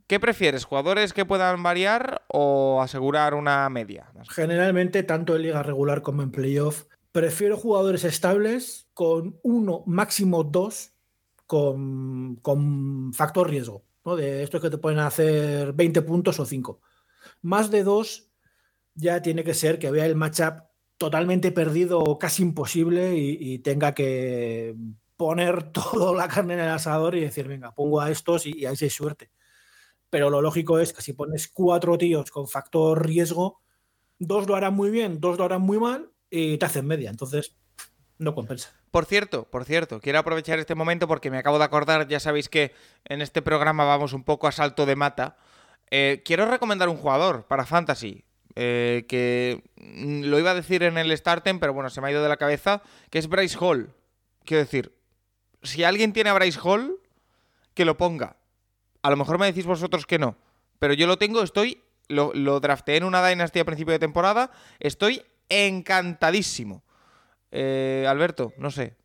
¿Qué prefieres? ¿Jugadores que puedan variar o asegurar una media? Generalmente, tanto en liga regular como en playoff, prefiero jugadores estables con uno, máximo dos, con, factor riesgo. ¿no? De estos que te pueden hacer 20 puntos o 5. Más de dos, ya tiene que ser que vea el matchup totalmente perdido o casi imposible y, y tenga que poner toda la carne en el asador y decir, venga, pongo a estos y, y ahí sí hay suerte. Pero lo lógico es que si pones cuatro tíos con factor riesgo, dos lo harán muy bien, dos lo harán muy mal y te hacen media. Entonces, no compensa. Por cierto, por cierto, quiero aprovechar este momento porque me acabo de acordar, ya sabéis que en este programa vamos un poco a salto de mata. Eh, quiero recomendar un jugador para Fantasy, eh, que mm, lo iba a decir en el Startem, pero bueno, se me ha ido de la cabeza, que es Bryce Hall. Quiero decir, si alguien tiene a Bryce Hall, que lo ponga. A lo mejor me decís vosotros que no, pero yo lo tengo, estoy, lo, lo drafteé en una Dynasty a principio de temporada, estoy encantadísimo. Eh, Alberto, no sé.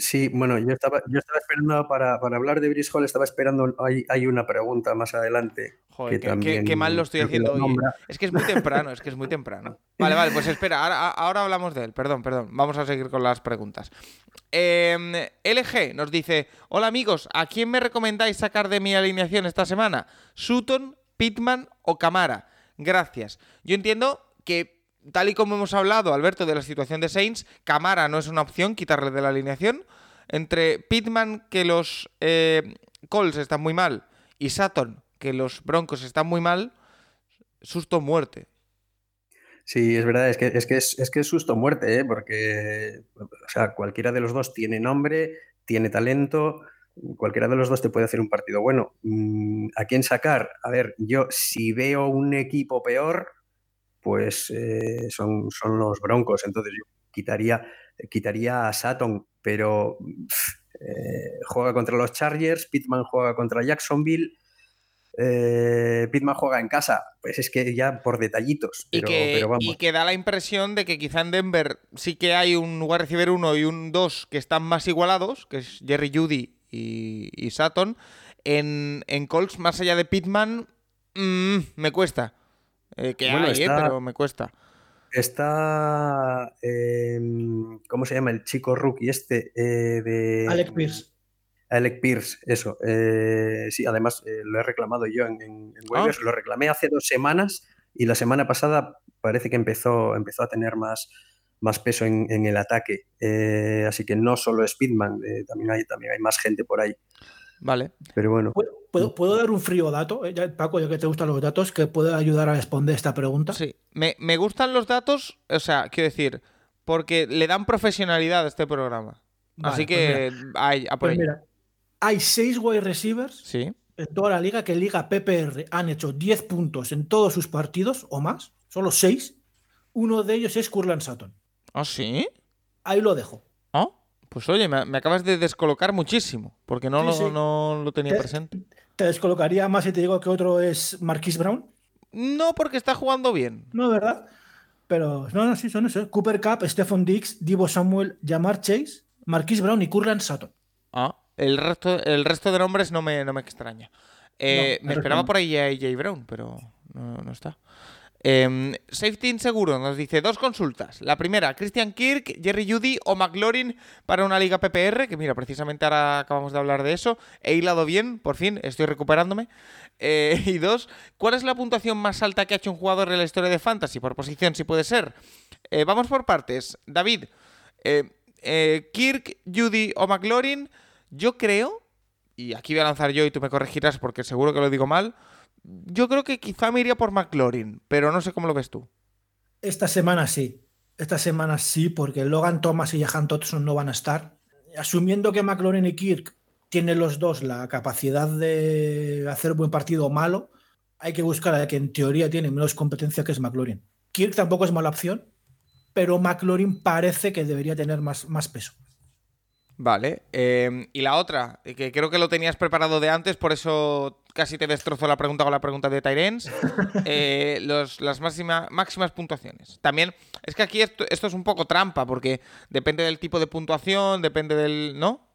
Sí, bueno, yo estaba, yo estaba esperando para, para hablar de Brice Hall, estaba esperando, hay, hay una pregunta más adelante. Joder, que mal lo estoy haciendo hoy. nombra. Es que es muy temprano, es que es muy temprano. Vale, vale, pues espera, ahora, ahora hablamos de él. Perdón, perdón. Vamos a seguir con las preguntas. Eh, LG nos dice: Hola amigos, ¿a quién me recomendáis sacar de mi alineación esta semana? ¿Sutton, Pitman o Camara? Gracias. Yo entiendo que, tal y como hemos hablado, Alberto, de la situación de Saints, Camara no es una opción quitarle de la alineación. Entre Pitman, que los eh, Colts están muy mal, y Sutton, que los Broncos están muy mal, susto muerte. Sí, es verdad, es que es, que es, es que susto muerte, ¿eh? porque o sea, cualquiera de los dos tiene nombre, tiene talento, cualquiera de los dos te puede hacer un partido bueno. Mm, ¿A quién sacar? A ver, yo si veo un equipo peor, pues eh, son, son los Broncos, entonces yo quitaría, quitaría a Sutton, pero pff, Eh, juega contra los Chargers, Pittman juega contra Jacksonville. Eh, Pittman juega en casa, pues es que ya por detallitos. y, Pero, que, pero vamos. y que da la impresión de que quizá en Denver sí que hay un wide receiver 1 y un 2 que están más igualados, que es Jerry Judy y, y Sutton. En, en Colts, más allá de Pittman, mm, me cuesta. Eh, que Bueno, hay, eh, está- pero me cuesta. Está. eh, ¿Cómo se llama el chico rookie este? eh, de, Alec Pierce. Alec Pierce, eso. eh, sí, además eh, lo he reclamado yo en, en, en Ah. Lo reclamé hace dos semanas y la semana pasada parece que empezó, empezó a tener más, más peso en, en el ataque. Eh, así que no solo es Speedman, eh, también, hay, también hay más gente por ahí. Vale. Pero bueno, ¿Puedo, puedo- puedo dar un frío dato, eh, ya, Paco, ya que te gustan los datos, que puede ayudar a responder esta pregunta? Sí. Me, me gustan los datos, o sea, quiero decir, porque le dan profesionalidad a este programa. Vale, Así pues que hay, a por Pues ello. mira, hay seis wide receivers Sí. en toda la liga que en Liga PPR han hecho 10 puntos en todos sus partidos o más, solo seis. Uno de ellos es Curland Sutton. ¿Ah, sí? Ahí lo dejo. Pues oye, me, me acabas de descolocar muchísimo, porque no, Sí, lo, sí. no lo tenía Te- presente. Te descolocaría más si te digo que otro es Marquis Brown. No, porque está jugando bien. No, ¿verdad? Pero no, no, sí, son esos. Cooper Cup, Stephon Diggs, Divo Samuel, Jamar Chase, Marquis Brown y Curland Sutton. Ah, el resto, el resto de nombres no me, no me extraña. Eh, No, me esperaba no. por ahí a AJ Brown, pero no, no está. Em, safety inseguro nos dice dos consultas. La primera, Christian Kirk, Jerry Judy o McLaurin para una liga PPR, que mira, precisamente ahora acabamos de hablar de eso. He hilado bien, por fin, estoy recuperándome. Eh, y dos, ¿cuál es la puntuación más alta que ha hecho un jugador en la historia de Fantasy? Por posición, si puede ser. Eh, vamos por partes. David, eh, eh, Kirk, Judy o McLaurin, yo creo, y aquí voy a lanzar yo y tú me corregirás porque seguro que lo digo mal, yo creo que quizá me iría por McLaurin, pero no sé cómo lo ves tú. Esta semana sí. Esta semana sí, porque Logan Thomas y Jahan Dodson no van a estar. Asumiendo que McLaurin y Kirk tienen los dos la capacidad de hacer buen partido o malo, hay que buscar a la que en teoría tiene menos competencia que es McLaurin. Kirk tampoco es mala opción, pero McLaurin parece que debería tener más, más peso. Vale. eh, y la otra, que creo que lo tenías preparado de antes, por eso casi te destrozó la pregunta con la pregunta de Tyrens. las máxima- máximas puntuaciones. También, es que aquí esto, esto es un poco trampa, porque depende del tipo de puntuación, depende del. ¿No?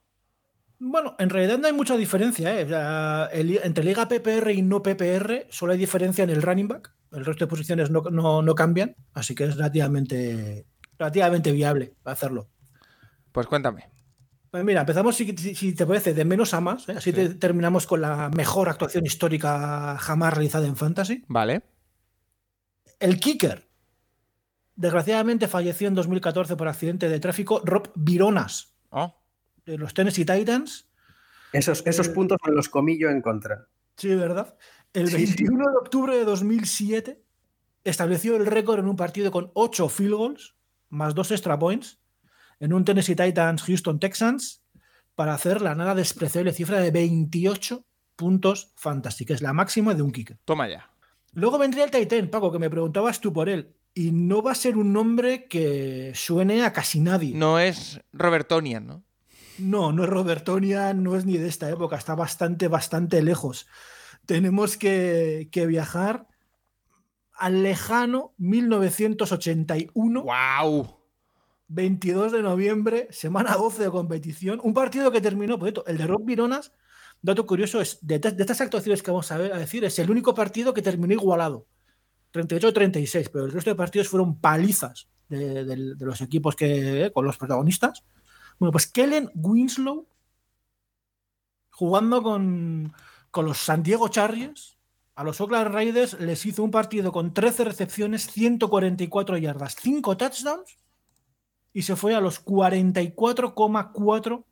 Bueno, en realidad no hay mucha diferencia. ¿eh? O sea, el- entre liga PPR y no PPR solo hay diferencia en el running back. El resto de posiciones no, no- no cambian, así que es relativamente, relativamente viable hacerlo. Pues cuéntame. Pues mira, empezamos, si, te parece, de menos a más. ¿eh? Así Sí. te- terminamos con la mejor actuación histórica jamás realizada en Fantasy. Vale. El kicker. Desgraciadamente falleció en 2014 por accidente de tráfico Rob Vironas, Oh, de los Tennessee Titans. esos, esos Eh, puntos me los comí yo en contra. Sí, ¿verdad? El Sí, sí. 21 de octubre de 2007 estableció el récord en un partido con 8 field goals más 2 extra points en un Tennessee Titans Houston Texans para hacer la nada despreciable cifra de 28 puntos fantasy, que es la máxima de un kicker. toma ya. Luego vendría el Titan, Paco, que me preguntabas tú por él. Y no va a ser un nombre que suene a casi nadie. No es Robertonian, ¿no? No, no es Robertonian, no es ni de esta época, está bastante, bastante lejos. Tenemos que, que viajar al lejano 1981, ¡Wow! 22 de noviembre, semana 12 de competición. Un partido que terminó, por cierto, el de Rob Vironas, dato curioso, es de, estas actuaciones que vamos a, ver, a decir, es el único partido que terminó igualado. 38-36, pero el resto de partidos fueron palizas de los equipos que, eh, con los protagonistas. Bueno, pues Kellen Winslow jugando con, con los San Diego Chargers, a los Oakland Raiders les hizo un partido con 13 recepciones, 144 yardas, 5 touchdowns y se fue a los 44,4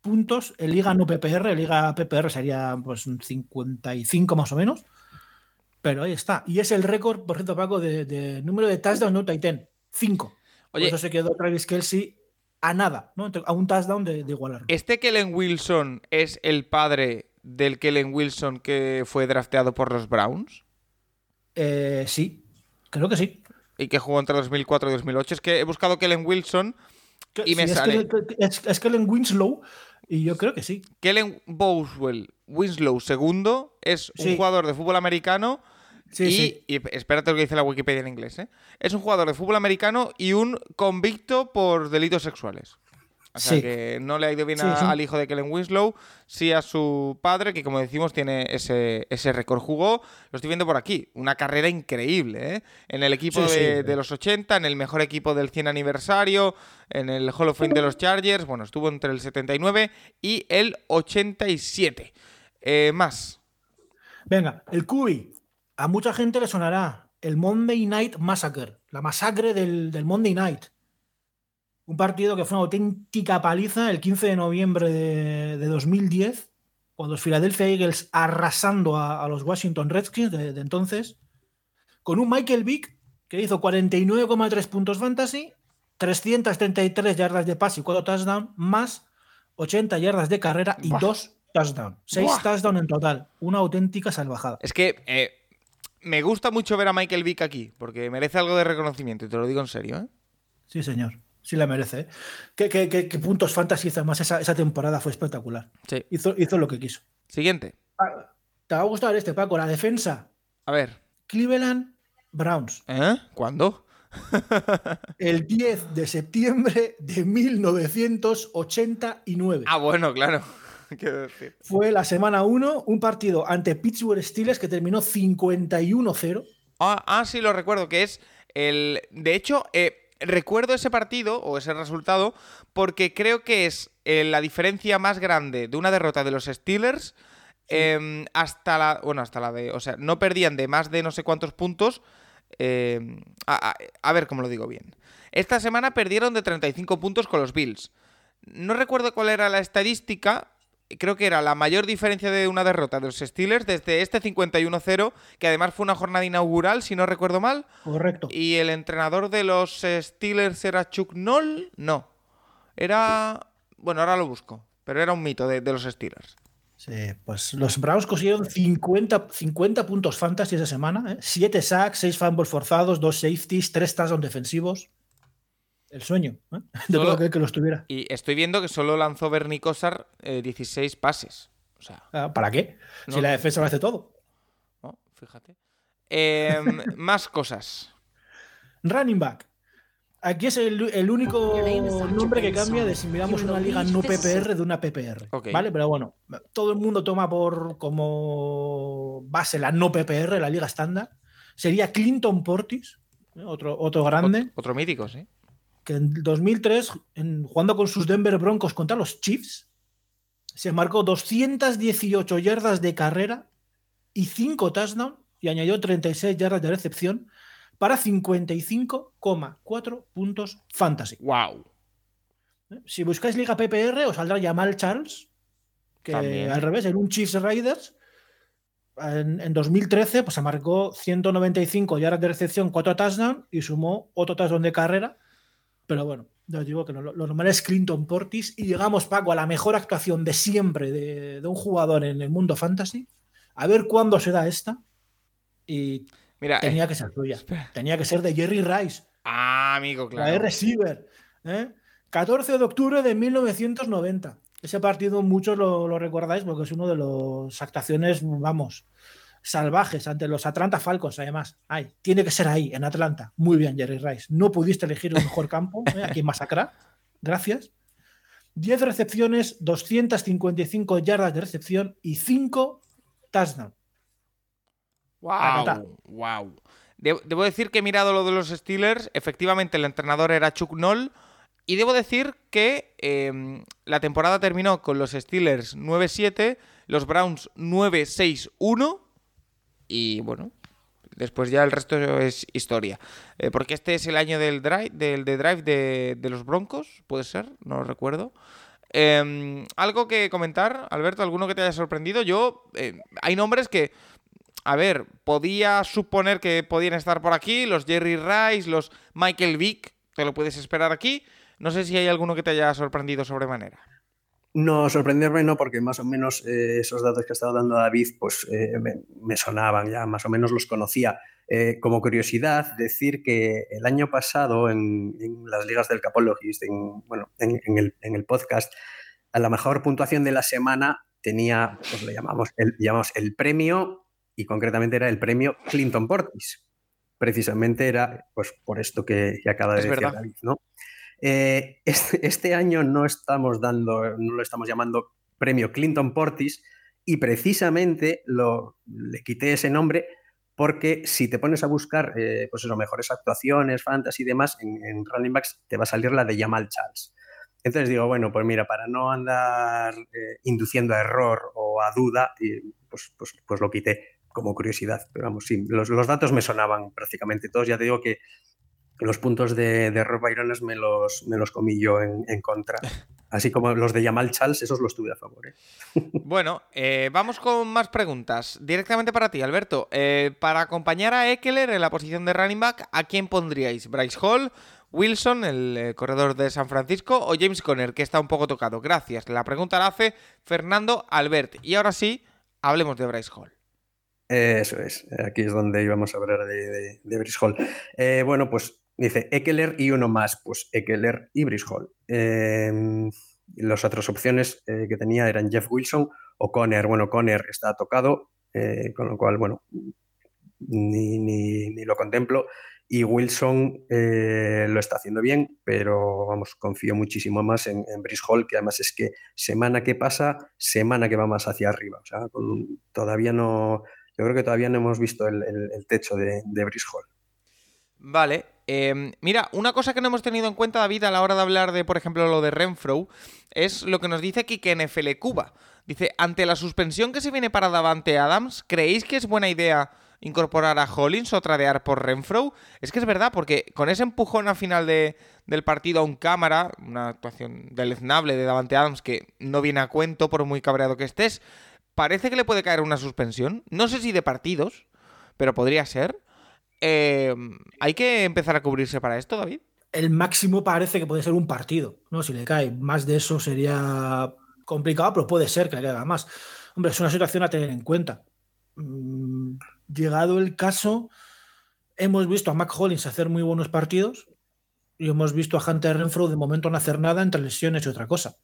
puntos en Liga no PPR. En Liga PPR sería pues un 55 más o menos. Pero ahí está. Y es el récord, por cierto, Paco, de, de número de touchdowns no Titan. 5. Por Oye, eso se quedó Travis Kelsey a nada, ¿no? A un touchdown de, de igualarlo. ¿este Kellen Wilson es el padre del Kellen Wilson que fue drafteado por los Browns? Eh, sí, creo que sí. Y que jugó entre 2004 y 2008. Es que he buscado Kellen Wilson Y me es sale. que- es, es Kellen Winslow Y yo creo que sí. Kellen Boswell Winslow segundo es un Sí. jugador de fútbol americano Sí, y, sí. y espérate lo que dice la Wikipedia en inglés, ¿eh? Es un jugador de fútbol americano y un convicto por delitos sexuales. O sea Sí. que no le ha ido bien Sí, a- sí. al hijo de Kellen Winslow, sí a su padre, que como decimos tiene ese, ese récord. Jugó, lo estoy viendo por aquí, una carrera increíble, ¿eh? En el equipo de, de los 80, en el mejor equipo del 100 aniversario, en el Hall of Fame de los Chargers, bueno, estuvo entre el 79 y el 87. Eh, más. Venga, el QI. A mucha gente le sonará el Monday Night Massacre, la masacre del, del Monday Night. Un partido que fue una auténtica paliza el 15 de noviembre de, de 2010, cuando los Philadelphia Eagles arrasando a, a los Washington Redskins de, de entonces, con un Michael Vick que hizo 49,3 puntos fantasy, 333 yardas de pase y 4 touchdowns, más 80 yardas de carrera y Buah. 2 touchdowns. 6 Buah. touchdowns en total. Una auténtica salvajada. Es que eh, me gusta mucho ver a Michael Vick aquí, porque merece algo de reconocimiento, y te lo digo en serio, ¿eh? Sí, señor. Sí la merece. ¿eh? ¿Qué, qué- qué- qué puntos fantasy hizo? Además, esa, esa temporada fue espectacular. Sí. Hizo, hizo lo que quiso. Siguiente. Ah, Te va a gustar este, Paco. La defensa. A ver. Cleveland Browns. ¿Eh? ¿Cuándo? El 10 de septiembre de 1989. Ah, bueno, claro. Decir. Fue la semana 1, un partido ante Pittsburgh Steelers que terminó 51-0. Ah, ah, sí, lo recuerdo, que es el... De hecho, eh, recuerdo ese partido o ese resultado porque creo que es eh, la diferencia más grande de una derrota de los Steelers em, hasta la... Bueno, hasta la de... O sea, no perdían de más de no sé cuántos puntos. em, a, a- a ver cómo lo digo bien. Esta semana perdieron de 35 puntos con los Bills. No recuerdo cuál era la estadística. Creo que era la mayor diferencia de una derrota de los Steelers desde este 51-0, que además fue una jornada inaugural, si no recuerdo mal. Correcto. Y el entrenador de los eh, Steelers era Chuck Noll. No. Era. Bueno, ahora lo busco. Pero era un mito de, de los Steelers. Sí, pues los Browns consiguieron 50, 50 puntos fantasy esa semana. 7 sacks, 6 fumbles forzados, 2 safeties, 3 touchdowns defensivos. El sueño ¿eh? de Solo- todo aquel que los tuviera. Y estoy viendo que solo lanzó Bernie Kosar eh, 16 pases. O sea, Ah, ¿Para qué? No. Si la defensa lo hace todo. ¿no? fíjate. Em, más cosas. Running back. Aquí es el, el único nombre que cambia de si miramos una liga no PPR de una PPR. ¿Vale? Pero bueno, todo el mundo toma por como base la no PPR, la liga estándar. Sería Clinton Portis, ¿eh? otro, otro grande. Ot- otro mítico, sí. Que en 2003, en- jugando con sus Denver Broncos contra los Chiefs, se marcó 218 yardas de carrera y 5 touchdowns y añadió 36 yardas de recepción para 55,4 puntos fantasy. ¡Wow! ¿Eh? Si buscáis Liga PPR, os saldrá Jamal Charles, que También. al revés, en un Chiefs Raiders, en, en 2013, pues se marcó 195 yardas de recepción, 4 touchdowns y sumó otro touchdown de carrera. Pero bueno, ya os digo que no, lo, normal es Clinton Portis. Y llegamos, Paco, a la mejor actuación de siempre de, de un jugador en el mundo fantasy. A ver cuándo se da esta. Y Mira, eh, tenía que ser suya. Tenía que ser de Jerry Rice. ah, amigo, La claro. de receiver. ¿eh? 14 de octubre de 1990. Ese partido muchos lo, lo recordáis porque es uno de las actuaciones, vamos, salvajes ante los Atlanta Falcons, además. Ay, tiene que ser ahí, en Atlanta. Muy bien, Jerry Rice. No pudiste elegir un mejor campo ¿eh? a quien masacrar. Gracias. 10 recepciones, 255 yardas de recepción y 5 touchdowns. ¡Wow! ¡Wow! De- debo decir que he mirado lo de los Steelers. Efectivamente, el entrenador era Chuck Noll. Y debo decir que eh, la temporada terminó con los Steelers 9-7, los Browns 9-6-1. Y bueno, después ya el resto es historia. Eh, porque este es el año del drive, del, de drive de, de los Broncos, puede ser, no lo recuerdo. Eh, ¿Algo que comentar, Alberto? ¿Alguno que te haya sorprendido? Yo, eh, hay nombres que, a ver, podía suponer que podían estar por aquí, los Jerry Rice, los Michael Vick, te lo puedes esperar aquí. No sé si hay alguno que te haya sorprendido sobremanera. No, sorprenderme no, porque más o menos eh, esos datos que ha estado dando David, pues eh, me, me sonaban ya, más o menos los conocía. Eh, como curiosidad, decir que el año pasado en, en las ligas del Capologist, en, bueno, en, en el, en el podcast, a la mejor puntuación de la semana tenía, pues le llamamos el, llamamos el premio, y concretamente era el premio Clinton Portis. Precisamente era pues por esto que, acaba de decir David, ¿no? Eh, este, este, año no estamos dando, no lo estamos llamando premio Clinton Portis, y precisamente le quité ese nombre porque si te pones a buscar eh, pues eso, mejores actuaciones, fantasy y demás, en, running backs te va a salir la de Jamal Charles. Entonces digo, bueno, pues mira, para no andar eh, induciendo a error o a duda, pues, pues, pues, lo quité como curiosidad. Pero vamos, sí, los, datos me sonaban prácticamente todos. Ya te digo que los puntos de, de Rob Byrones me los, me los comí yo en, en contra. Así como los de Yamal Charles, esos los tuve a favor. ¿eh? Bueno, eh, vamos con más preguntas. Directamente para ti, Alberto. Eh, para acompañar a Eckler en la posición de running back, ¿a quién pondríais? ¿Bryce Hall, Wilson, el corredor de San Francisco, o James Conner, que está un poco tocado? Gracias. La pregunta la hace Fernando Albert. Y ahora sí, hablemos de Bryce Hall. Eso es, aquí es donde íbamos a hablar de, de, Bryce Hall. bueno, pues Dice Eckler y uno más, pues Eckler y Brice Hall. Em, las otras opciones eh, que tenía eran Jeff Wilson o Conner. Bueno, Conner está tocado, eh, con lo cual, bueno, ni, lo contemplo. Y Wilson eh, lo está haciendo bien, pero vamos, confío muchísimo más en, en que además es que semana que pasa, semana que va más hacia arriba. O sea, todavía no, yo creo que todavía no hemos visto el, techo de, de. Vale. Em, mira, una cosa que no hemos tenido en cuenta, David, a la hora de hablar de, por ejemplo, lo de Renfro, es lo que nos dice aquí que NFL Cuba. Dice, ante la suspensión que se viene para Davante Adams, ¿creéis que es buena idea incorporar a Hollins o tradear por Renfro? Es que es verdad, porque con ese empujón a final de, del partido a un cámara, una actuación deleznable de Davante Adams que no viene a cuento por muy cabreado que estés, parece que le puede caer una suspensión. No sé si de partidos, pero podría ser. Eh, ¿Hay que empezar a cubrirse para esto, David? El máximo parece que puede ser un partido, ¿no? Si le cae más de eso sería complicado, pero puede ser que le caiga más. Hombre, es una situación a tener en cuenta. Mm, llegado el caso, hemos visto a Mac Hollins hacer muy buenos partidos y hemos visto a Hunter Renfro de momento no hacer nada entre lesiones y otra cosa.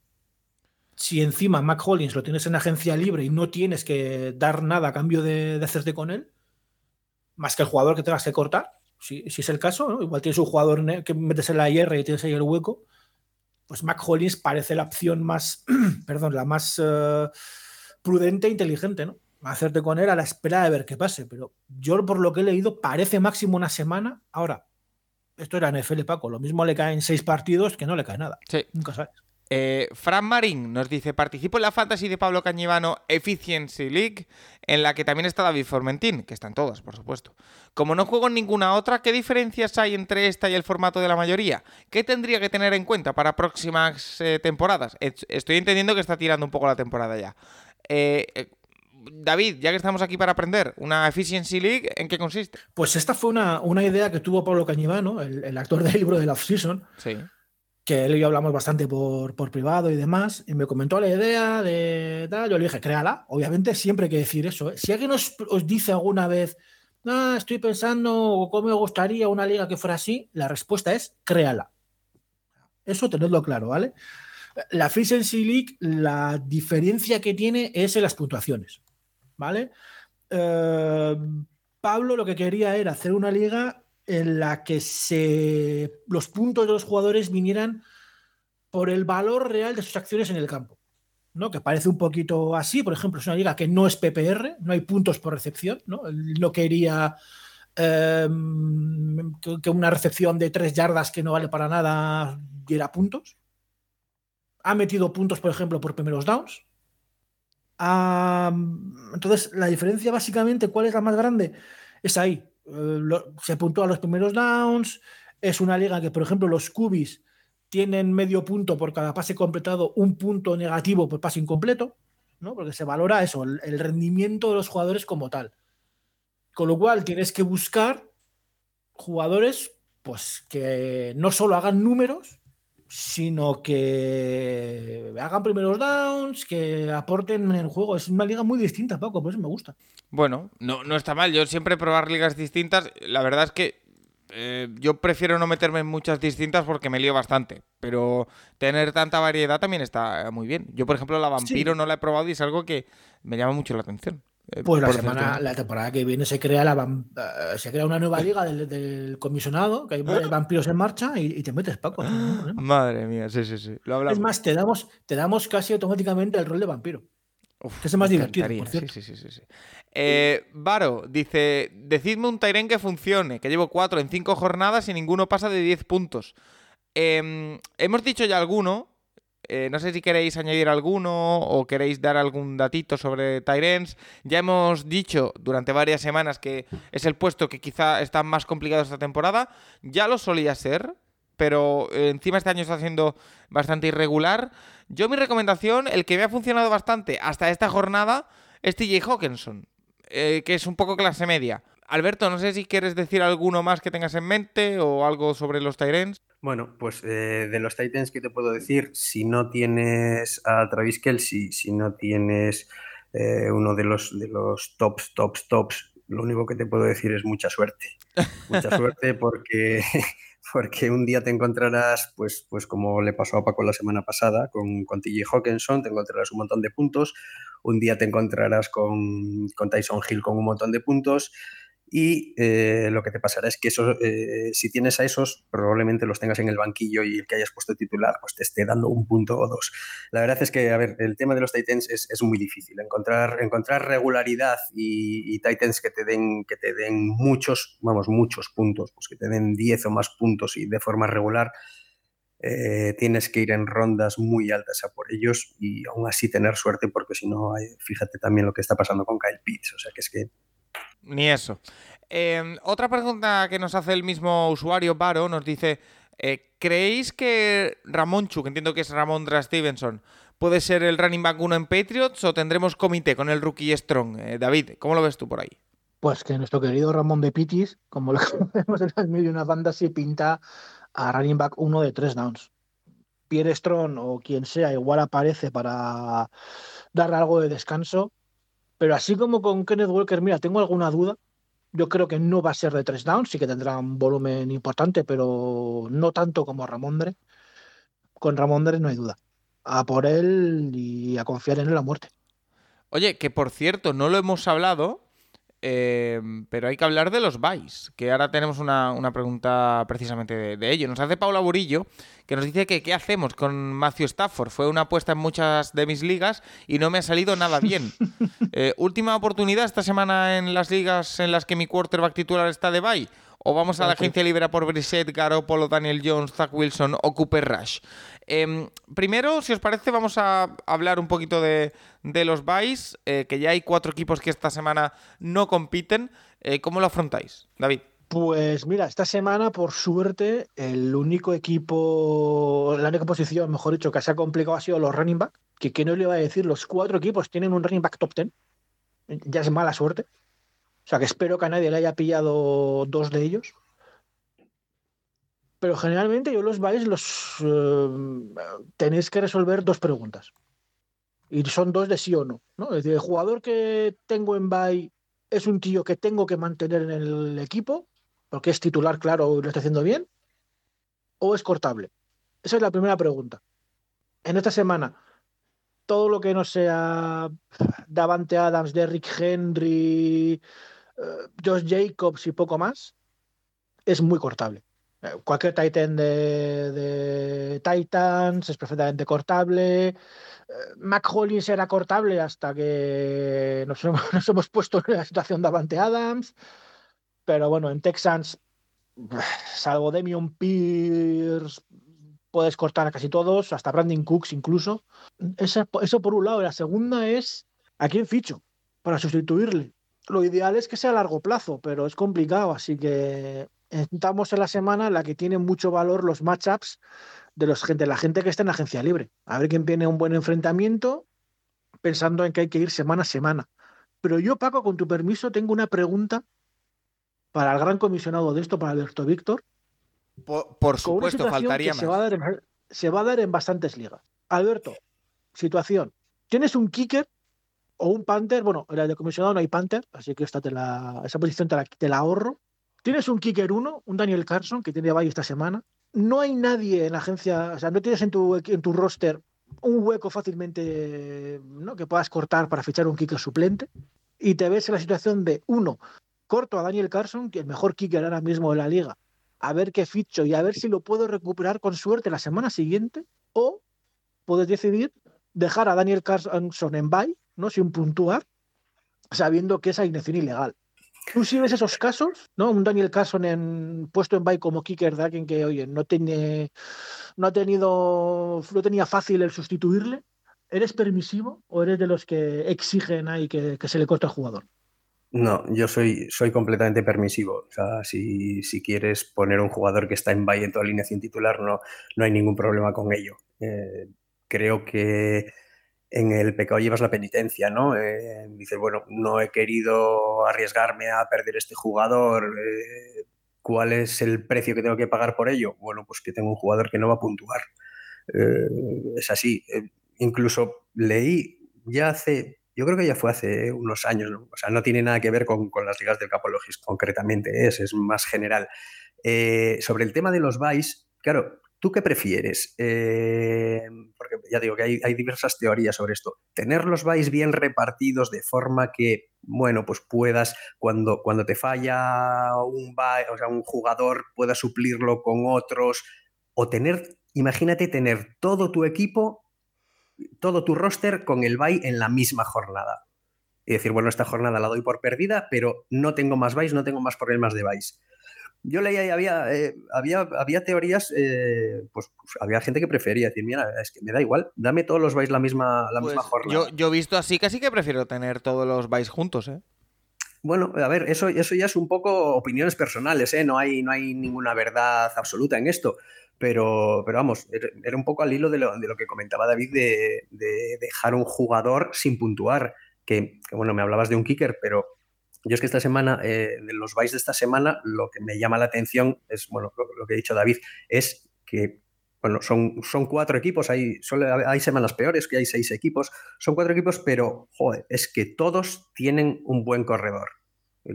Si encima Mac Hollins lo tienes en agencia libre y no tienes que dar nada a cambio de, de hacerte con él, más que el jugador que tengas que cortar, si, es el caso, igual tienes un jugador que metes en la IR y tienes ahí el hueco, pues Mac Hollins parece la opción más, perdón, la más eh, prudente e inteligente, ¿no? Hacerte con él a la espera de ver qué pase, pero yo por lo que he leído parece máximo una semana. Ahora, esto era NFL, Paco, lo mismo le caen seis partidos que no le cae nada. Sí. Nunca sabes. Eh, Fran Marín nos dice: Participo en la fantasy de Pablo Cañivano Efficiency League, en la que también está David Formentín, que están todas, por supuesto. Como no juego en ninguna otra, ¿qué diferencias hay entre esta y el formato de la mayoría? ¿Qué tendría que tener en cuenta para próximas eh, temporadas? Estoy entendiendo que está tirando un poco la temporada ya. Eh, David, ya que estamos aquí para aprender, ¿una Efficiency League en qué consiste? Pues esta fue una, una idea que tuvo Pablo Cañivano, el, el actor del libro de la Off-Season. Sí que él y yo hablamos bastante por, por, privado y demás, y me comentó la idea de tal, yo le dije, créala, obviamente siempre hay que decir eso. ¿eh? Si alguien os, os, dice alguna vez, ah, estoy pensando cómo me gustaría una liga que fuera así, la respuesta es, créala. Eso tenedlo claro, ¿vale? La Efficiency League, la diferencia que tiene es en las puntuaciones, ¿vale? Eh, Pablo lo que quería era hacer una liga en la que se, los puntos de los jugadores vinieran por el valor real de sus acciones en el campo. ¿no? Que parece un poquito así, por ejemplo, es una liga que no es PPR, no hay puntos por recepción, ¿no? no quería em, que una recepción de tres yardas que no vale para nada diera puntos. Ha metido puntos, por ejemplo, por primeros downs. entonces, la diferencia básicamente, ¿cuál es la más grande? Es ahí. Eh, se puntúa los primeros downs. Es una liga que, por ejemplo, los cubis tienen medio punto por cada pase completado, un punto negativo por pase incompleto, ¿no? Porque se valora eso, el, el rendimiento de los jugadores como tal. Con lo cual tienes que buscar jugadores pues que no solo hagan números, sino que hagan primeros downs, que aporten en el juego. Es una liga muy distinta, Paco, por eso me gusta. Bueno, no, no está mal. Yo siempre probar ligas distintas. La verdad es que eh, yo prefiero no meterme en muchas distintas porque me lío bastante. pero tener tanta variedad también está muy bien. Yo, por ejemplo, la vampiro no la he probado y es algo que me llama mucho la atención. Eh, pues la semana, la temporada que viene se crea la eh, se crea una nueva liga del, comisionado, que hay vampiros en marcha y, te metes Paco. Madre mía, sí, sí, sí. es más, te damos, te damos casi automáticamente el rol de vampiro. que es más divertido, por cierto. Sí, sí, sí, sí. Eh, Varo dice: Decidme un Tyren que funcione, que llevo 4 en 5 jornadas y ninguno pasa de 10 puntos. Em, hemos dicho ya alguno, eh, no sé si queréis añadir alguno o queréis dar algún datito sobre Tyrens. Ya hemos dicho durante varias semanas que es el puesto que quizá está más complicado esta temporada. Ya lo solía ser, pero eh, encima este año está siendo bastante irregular. Yo mi recomendación, el que me ha funcionado bastante hasta esta jornada, es TJ Hawkinson, eh, que es un poco clase media. Alberto, no sé si quieres decir alguno más que tengas en mente o algo sobre los Tyrens. Bueno, pues eh, de los Titans, ¿qué te puedo decir? Si no tienes a Travis Kelsey, si no tienes eh, uno de los, de los tops, tops, tops, lo único que te puedo decir es mucha suerte. Mucha suerte porque, porque un día te encontrarás, pues, pues como le pasó a Paco la semana pasada, con, con TJ Hawkinson, te encontrarás un montón de puntos. Un día te encontrarás con, con Tyson Hill con un montón de puntos y eh, lo que te pasará es que eso, eh, si tienes a esos, probablemente los tengas en el banquillo y el que hayas puesto titular, pues te esté dando un punto o dos. La verdad es que, a ver, el tema de los Titans es, es muy difícil. Encontrar, encontrar regularidad y, Titans que te, den, que te den muchos, vamos, muchos puntos, pues que te den 10 o más puntos y de forma regular, eh, tienes que ir en rondas muy altas a por ellos y aún así tener suerte porque si no, fíjate también lo que está pasando con Kyle Pitts, o sea que es que ni eso. Em, otra pregunta que nos hace el mismo usuario, Baro, nos dice: eh, ¿Creéis que Ramón Chu, que entiendo que es Ramón Dra Stevenson, puede ser el running back 1 en Patriots o tendremos comité con el rookie Strong? Eh, David, ¿cómo lo ves tú por ahí? Pues que nuestro querido Ramón de Pitis, como lo conocemos en las mil una banda, se pinta a running back 1 de tres downs. Pierre Strong o quien sea, igual aparece para darle algo de descanso pero así como con Kenneth Walker, mira, tengo alguna duda. Yo creo que no va a ser de tres downs, sí que tendrá un volumen importante, pero no tanto como Ramondre. Con Ramondre no hay duda. A por él y a confiar en él a muerte. Oye, que por cierto, no lo hemos hablado, eh, pero hay que hablar de los buys, que ahora tenemos una, pregunta precisamente de, ello. Nos hace Paula Burillo, que nos dice que qué hacemos con Matthew Stafford. Fue una apuesta en muchas de mis ligas y no me ha salido nada bien. Eh, última oportunidad esta semana en las ligas en las que mi quarterback titular está de buy. O vamos a la agencia libre por Brissett, Garoppolo, Daniel Jones, Zach Wilson o Cooper Rush. Em, primero, si os parece, vamos a hablar un poquito de, los buys, eh, que ya hay cuatro equipos que esta semana no compiten. Eh, ¿Cómo lo afrontáis, David? Pues mira, esta semana, por suerte, el único equipo, la única posición, mejor dicho, que se ha complicado ha sido los running back, que, que no le iba a decir, los cuatro equipos tienen un running back top ten. Ya es mala suerte. O sea que espero que a nadie le haya pillado dos de ellos. Pero generalmente yo los vais, los eh, tenéis que resolver dos preguntas. Y son dos de sí o no. ¿no? Es decir, el jugador que tengo en bye es un tío que tengo que mantener en el equipo, porque es titular, claro, y lo está haciendo bien, o es cortable. Esa es la primera pregunta. En esta semana, todo lo que no sea Davante Adams, Derrick Henry, eh, Josh Jacobs y poco más, es muy cortable. Eh, cualquier Titan de, Titans es perfectamente cortable. Eh, Mac Hollins era cortable hasta que nos hemos, puesto en la situación de Avante Adams. Pero bueno, en Texans, salvo Demion Pierce, puedes cortar a casi todos, hasta Brandon Cooks incluso. Eso, eso por un lado. La segunda es a quién ficho para sustituirle. Lo ideal es que sea a largo plazo, pero es complicado, así que estamos en la semana en la que tienen mucho valor los matchups de, los, de la gente que está en la agencia libre. A ver quién tiene un buen enfrentamiento, pensando en que hay que ir semana a semana. Pero yo, Paco, con tu permiso, tengo una pregunta para el gran comisionado de esto, para Alberto Víctor. Por, supuesto, faltaría más. Se va, a dar en, se va a dar en bastantes ligas. Alberto, situación. Tienes un kicker o un Panther, bueno, en el de comisionado no hay Panther, así que esta la, esa posición te la, ahorro. Tienes un kicker 1, un Daniel Carson, que tiene bye esta semana. no hay nadie en la agencia, o sea, no tienes en tu, en tu roster un hueco fácilmente ¿no? que puedas cortar para fichar un kicker suplente y te ves en la situación de, uno, corto a Daniel Carson, que es el mejor kicker ahora mismo de la liga, a ver qué ficho y a ver si lo puedo recuperar con suerte la semana siguiente, o puedes decidir dejar a Daniel Carson en bye, ¿no? sin puntuar, sabiendo que es alineación ilegal. Tú si ves esos casos, ¿no? Un Daniel Carson en, puesto en bye como kicker de alguien que, oye, no tiene, no ha tenido, no tenía fácil el sustituirle. ¿Eres permisivo o eres de los que exigen ahí que, que se le corte al jugador? No, yo soy, soy completamente permisivo. O sea, si, si, quieres poner un jugador que está en bye en tu alineación titular, no, no hay ningún problema con ello. Eh, creo que en el pecado llevas la penitencia, ¿no? Eh, dices, bueno, no he querido arriesgarme a perder este jugador. Eh, ¿Cuál es el precio que tengo que pagar por ello? Bueno, pues que tengo un jugador que no va a puntuar. Eh, es así. incluso leí ya hace, yo creo que ya fue hace unos años, ¿no? o sea, no tiene nada que ver con, las ligas del Capologis concretamente, es, es más general. sobre el tema de los buys, claro, ¿Tú qué prefieres? Eh, porque ya digo que hay, diversas teorías sobre esto. Tener los bytes bien repartidos de forma que, bueno, pues puedas, cuando, cuando te falla un o sea, un jugador, puedas suplirlo con otros. O tener, imagínate tener todo tu equipo, todo tu roster con el bye en la misma jornada. Y decir, bueno, esta jornada la doy por perdida, pero no tengo más bytes, no tengo más problemas de bytes yo leía y había, eh, había, había teorías, eh, pues, pues, había gente que prefería decir, mira, es que me da igual, dame todos los bytes la misma, la misma pues, jornada. Yo, yo he visto así, casi que prefiero tener todos los bytes juntos, ¿eh? Bueno, a ver, eso, eso ya es un poco opiniones personales, ¿eh? No hay, no hay ninguna verdad absoluta en esto. Pero, pero vamos, era un poco al hilo de lo, de lo que comentaba David de, de, dejar un jugador sin puntuar. Que, que, bueno, me hablabas de un kicker, pero yo es que esta semana, eh, de los bytes de esta semana, lo que me llama la atención es, bueno, lo, que ha dicho David, es que, bueno, son, son cuatro equipos, hay, hay semanas peores que hay seis equipos, son cuatro equipos, pero, joder, es que todos tienen un buen corredor,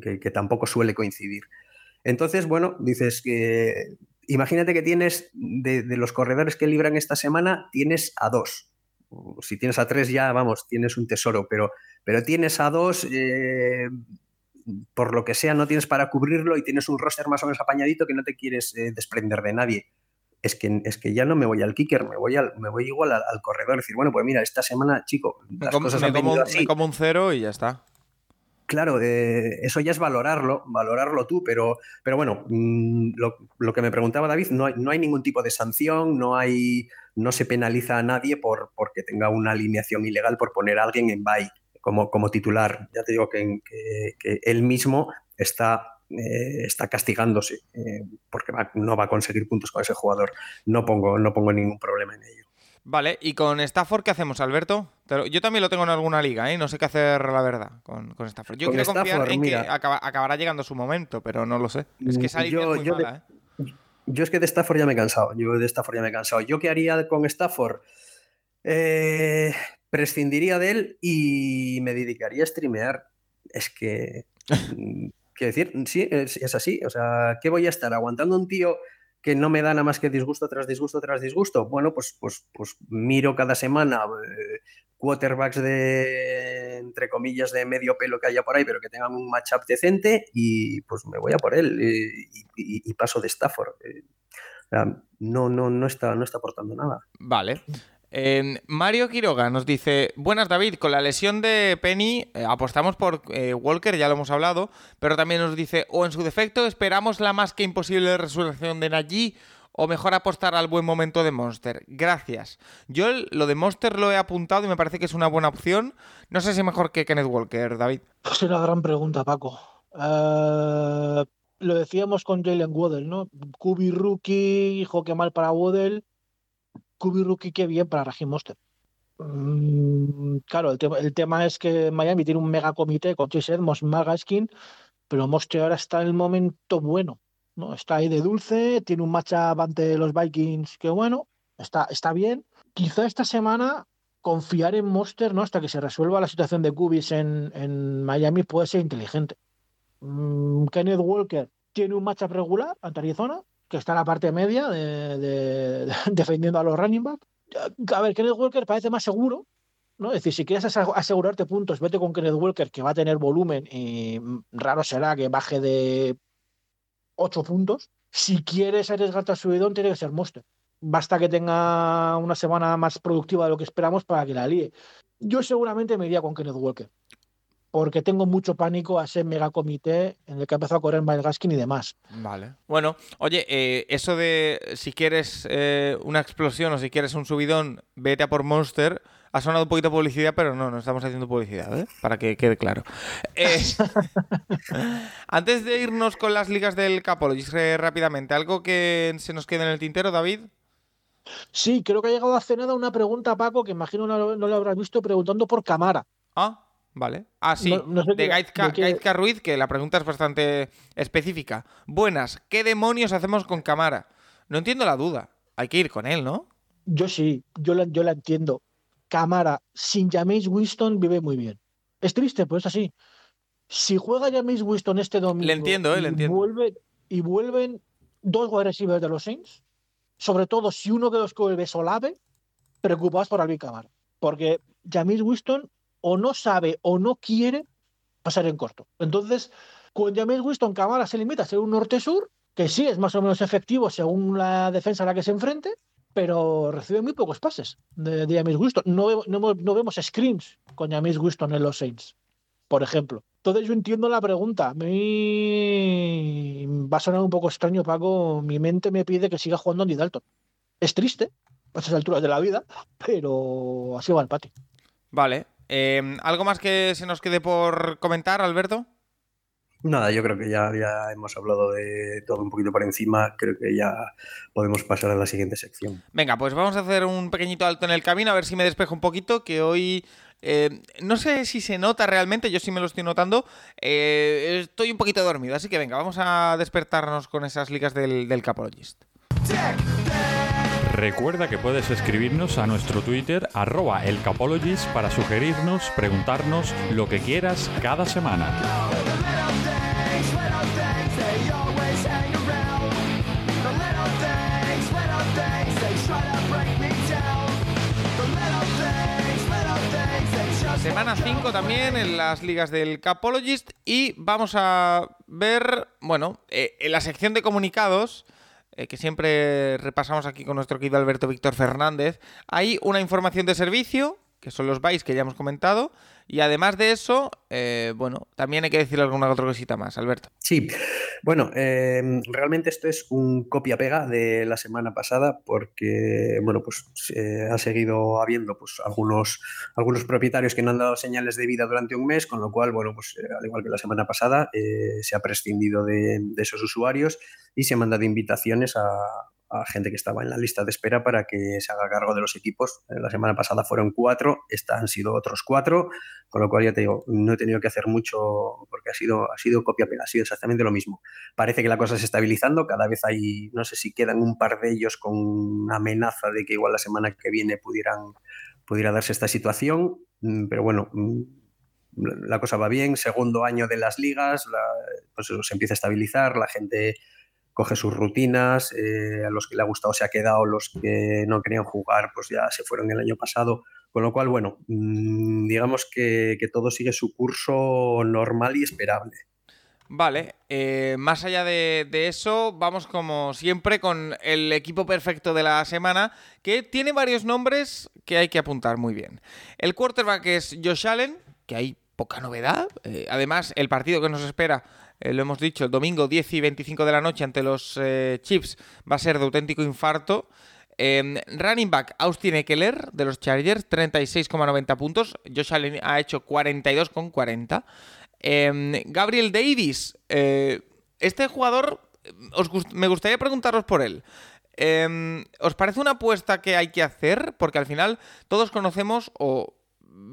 que, tampoco suele coincidir. Entonces, bueno, dices que, imagínate que tienes, de, los corredores que libran esta semana, tienes a dos. Si tienes a tres ya, vamos, tienes un tesoro, pero, pero tienes a dos, eh, por lo que sea no tienes para cubrirlo y tienes un roster más o menos apañadito que no te quieres eh, desprender de nadie. Es que, es que ya no me voy al kicker, me voy, al, me voy igual al, corredor. decir, bueno, pues mira, esta semana, chico, las como, cosas han como, así. como un cero y ya está. Claro, eh, eso ya es valorarlo, valorarlo tú, pero, pero bueno, mm, lo, que me preguntaba David, no hay, no hay, ningún tipo de sanción, no, hay, no se penaliza a nadie por, porque tenga una alineación ilegal por poner a alguien en bye como, titular. Ya te digo que, él mismo está, eh, está castigándose eh, porque no va a conseguir puntos con ese jugador. No pongo, no pongo ningún problema en ello. Vale, ¿y con Stafford qué hacemos, Alberto? Yo también lo tengo en alguna liga, ¿eh? No sé qué hacer, la verdad, con, con Stafford. Yo quiero confiar en que acabará llegando su momento, pero no lo sé. Es que esa yo, muy mala, ¿eh? Yo es que de Stafford ya me he cansado. Yo de Stafford ya me he cansado. ¿Yo qué haría con Stafford? Eh, prescindiría de él y me dedicaría a streamear. Es que, mm, quiero decir, sí, es, así. O sea, ¿qué voy a estar aguantando un tío que no me da nada más que disgusto tras disgusto tras disgusto? Bueno, pues, pues, pues miro cada semana eh, quarterbacks de, entre comillas, de medio pelo que haya por ahí, pero que tengan un matchup decente y pues me voy a por él y, paso de Stafford. Eh, no, no, no, está, no está aportando nada. Vale. Mario Quiroga nos dice, buenas David, con la lesión de Penny eh, apostamos por eh, Walker, ya lo hemos hablado, pero también nos dice, o en su defecto esperamos la más que imposible resurrección de Najee, o mejor apostar al buen momento de Monster. Gracias. Yo lo de Monster lo he apuntado y me parece que es una buena opción. No sé si mejor que Kenneth Walker, David. Es una gran pregunta, Paco. Eh, lo decíamos con Jalen Waddell, ¿no? Kubi rookie, hijo que mal para Waddell Kubi Rookie, qué bien para Raheem Monster. Mm, claro, el, tema es que Miami tiene un mega comité con Chase Edmonds, Magaskin, pero Monster ahora está en el momento bueno. ¿no? Está ahí de dulce, tiene un matchup ante los Vikings que bueno, está, está bien. Quizá esta semana confiar en Monster ¿no? hasta que se resuelva la situación de Cubis en, en Miami puede ser inteligente. Mm, Kenneth Walker tiene un matchup regular ante Arizona, que está en la parte media de, de- defendiendo a los running back. A ver, Kenneth Walker parece más seguro, ¿no? Es decir, si quieres asegurarte puntos, vete con Kenneth Walker, que va a tener volumen y raro será que baje de 8 puntos. Si quieres arriesgarte al subidón, tiene que ser Monster. Basta que tenga una semana más productiva de lo que esperamos para que la líe. Yo seguramente me iría con Kenneth Walker, porque tengo mucho pánico a ese megacomité en el que ha empezado a correr Miles Gaskin y demás. Vale. Bueno, oye, eh, eso de si quieres eh, una explosión o si quieres un subidón, vete a por Monster. Ha sonado un poquito publicidad, pero no, no estamos haciendo publicidad, ¿eh? Para que quede claro. Eh, antes de irnos con las ligas del Capologist eh, rápidamente, ¿algo que se nos quede en el tintero, David? Sí, creo que ha llegado hace nada una pregunta Paco, que imagino no, no lo habrás visto, preguntando por Camara. Ah, vale. Ah, sí, No- no sé de Gaizka, Ruiz, que la pregunta es bastante específica. Buenas, ¿qué demonios hacemos con Camara? No entiendo la duda. Hay que ir con él, ¿no? Yo sí, yo la, yo la entiendo. Camara sin Jameis Winston vive muy bien. Es triste, pues es así. Si juega Jameis Winston este domingo Le entiendo, eh, le y entiendo. vuelve- y vuelven dos wide receivers de los Saints, sobre todo si uno de los que vuelve es Olave, preocupados por Alvin Camara. Porque Jameis Winston o no sabe o no quiere pasar en corto. Entonces, con Jameis Winston, Camara se limita a ser un norte-sur, que sí es más o menos efectivo según la defensa a la que se enfrente, pero recibe muy pocos pases de, de Jameis Winston. No, no, no vemos screens con Jameis Winston en los Saints, por ejemplo. Entonces yo entiendo la pregunta. A mí va a sonar un poco extraño, Paco. Mi mente me pide que siga jugando Andy Dalton. Es triste a estas alturas de la vida, pero así va el patio. Vale. Eh, ¿Algo más que se nos quede por comentar, Alberto? Nada, yo creo que ya, ya hemos hablado de todo un poquito por encima. Creo que ya podemos pasar a la siguiente sección. Venga, pues vamos a hacer un pequeñito alto en el camino, a ver si me despejo un poquito, que hoy... eh, no sé si se nota realmente, yo sí me lo estoy notando. eh, estoy un poquito dormido, así que venga, vamos a despertarnos con esas ligas del, del Capologist. Recuerda que puedes escribirnos a nuestro Twitter, arroba elcapologist, para sugerirnos, preguntarnos lo que quieras cada semana. Semana 5 también en las ligas del Capologist y vamos a ver, bueno, eh, en la sección de comunicados, eh, que siempre repasamos aquí con nuestro querido Alberto Víctor Fernández, hay una información de servicio, que son los bytes que ya hemos comentado, y además de eso, eh, bueno, también hay que decir alguna otra cosita más, Alberto. Sí, bueno, eh, realmente esto es un copia-pega de la semana pasada porque, bueno, pues ha seguido habiendo pues algunos, algunos propietarios que no han dado señales de vida durante un mes, con lo cual, bueno, pues eh, al igual que la semana pasada, eh, se ha prescindido de, de esos usuarios y se han mandado invitaciones a, a gente que estaba en la lista de espera para que se haga cargo de los equipos. Eh, La semana pasada fueron cuatro, esta han sido otros cuatro, con lo cual ya te digo, no he tenido que hacer mucho porque ha sido, ha sido copia-pega, ha sido exactamente lo mismo. Parece que la cosa se estabilizando, cada vez hay, no sé si quedan un par de ellos con una amenaza de que igual la semana que viene pudieran, pudiera darse esta situación, mm, pero bueno, mm, la cosa va bien, segundo año de las ligas, pues se empieza a estabilizar, la gente coge sus rutinas, eh, a los que le ha gustado se ha quedado, los que no querían jugar pues ya se fueron el año pasado, con lo cual, bueno, mmm, digamos que, todo sigue su curso normal y esperable. Vale, eh, más allá de, de, eso, vamos como siempre con el equipo perfecto de la semana, que tiene varios nombres que hay que apuntar muy bien. El quarterback es Josh Allen, que hay poca novedad, eh, además el partido que nos espera eh, lo hemos dicho, el domingo 10 y 25 de la noche ante los eh, Chiefs va a ser de auténtico infarto. Eh, running back Austin Eckler de los Chargers, 36,90 puntos. Josh Allen ha hecho 42,40. Gabriel Davis, eh, este jugador, os gust me gustaría preguntaros por él. ¿Os parece una apuesta que hay que hacer? Porque al final todos conocemos o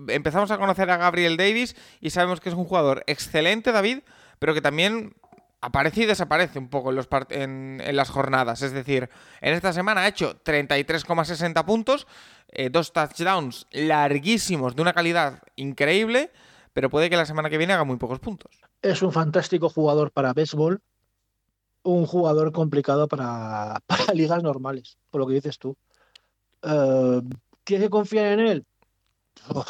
empezamos a conocer a Gabriel Davis y sabemos que es un jugador excelente, David, pero que también aparece y desaparece un poco en, las jornadas. Es decir, en esta semana ha hecho 33,60 puntos, eh, dos touchdowns larguísimos de una calidad increíble, pero puede que la semana que viene haga muy pocos puntos. Es un fantástico jugador para béisbol, un jugador complicado para, ligas normales, por lo que dices tú. Eh, ¿Tienes que confiar en él? Uf,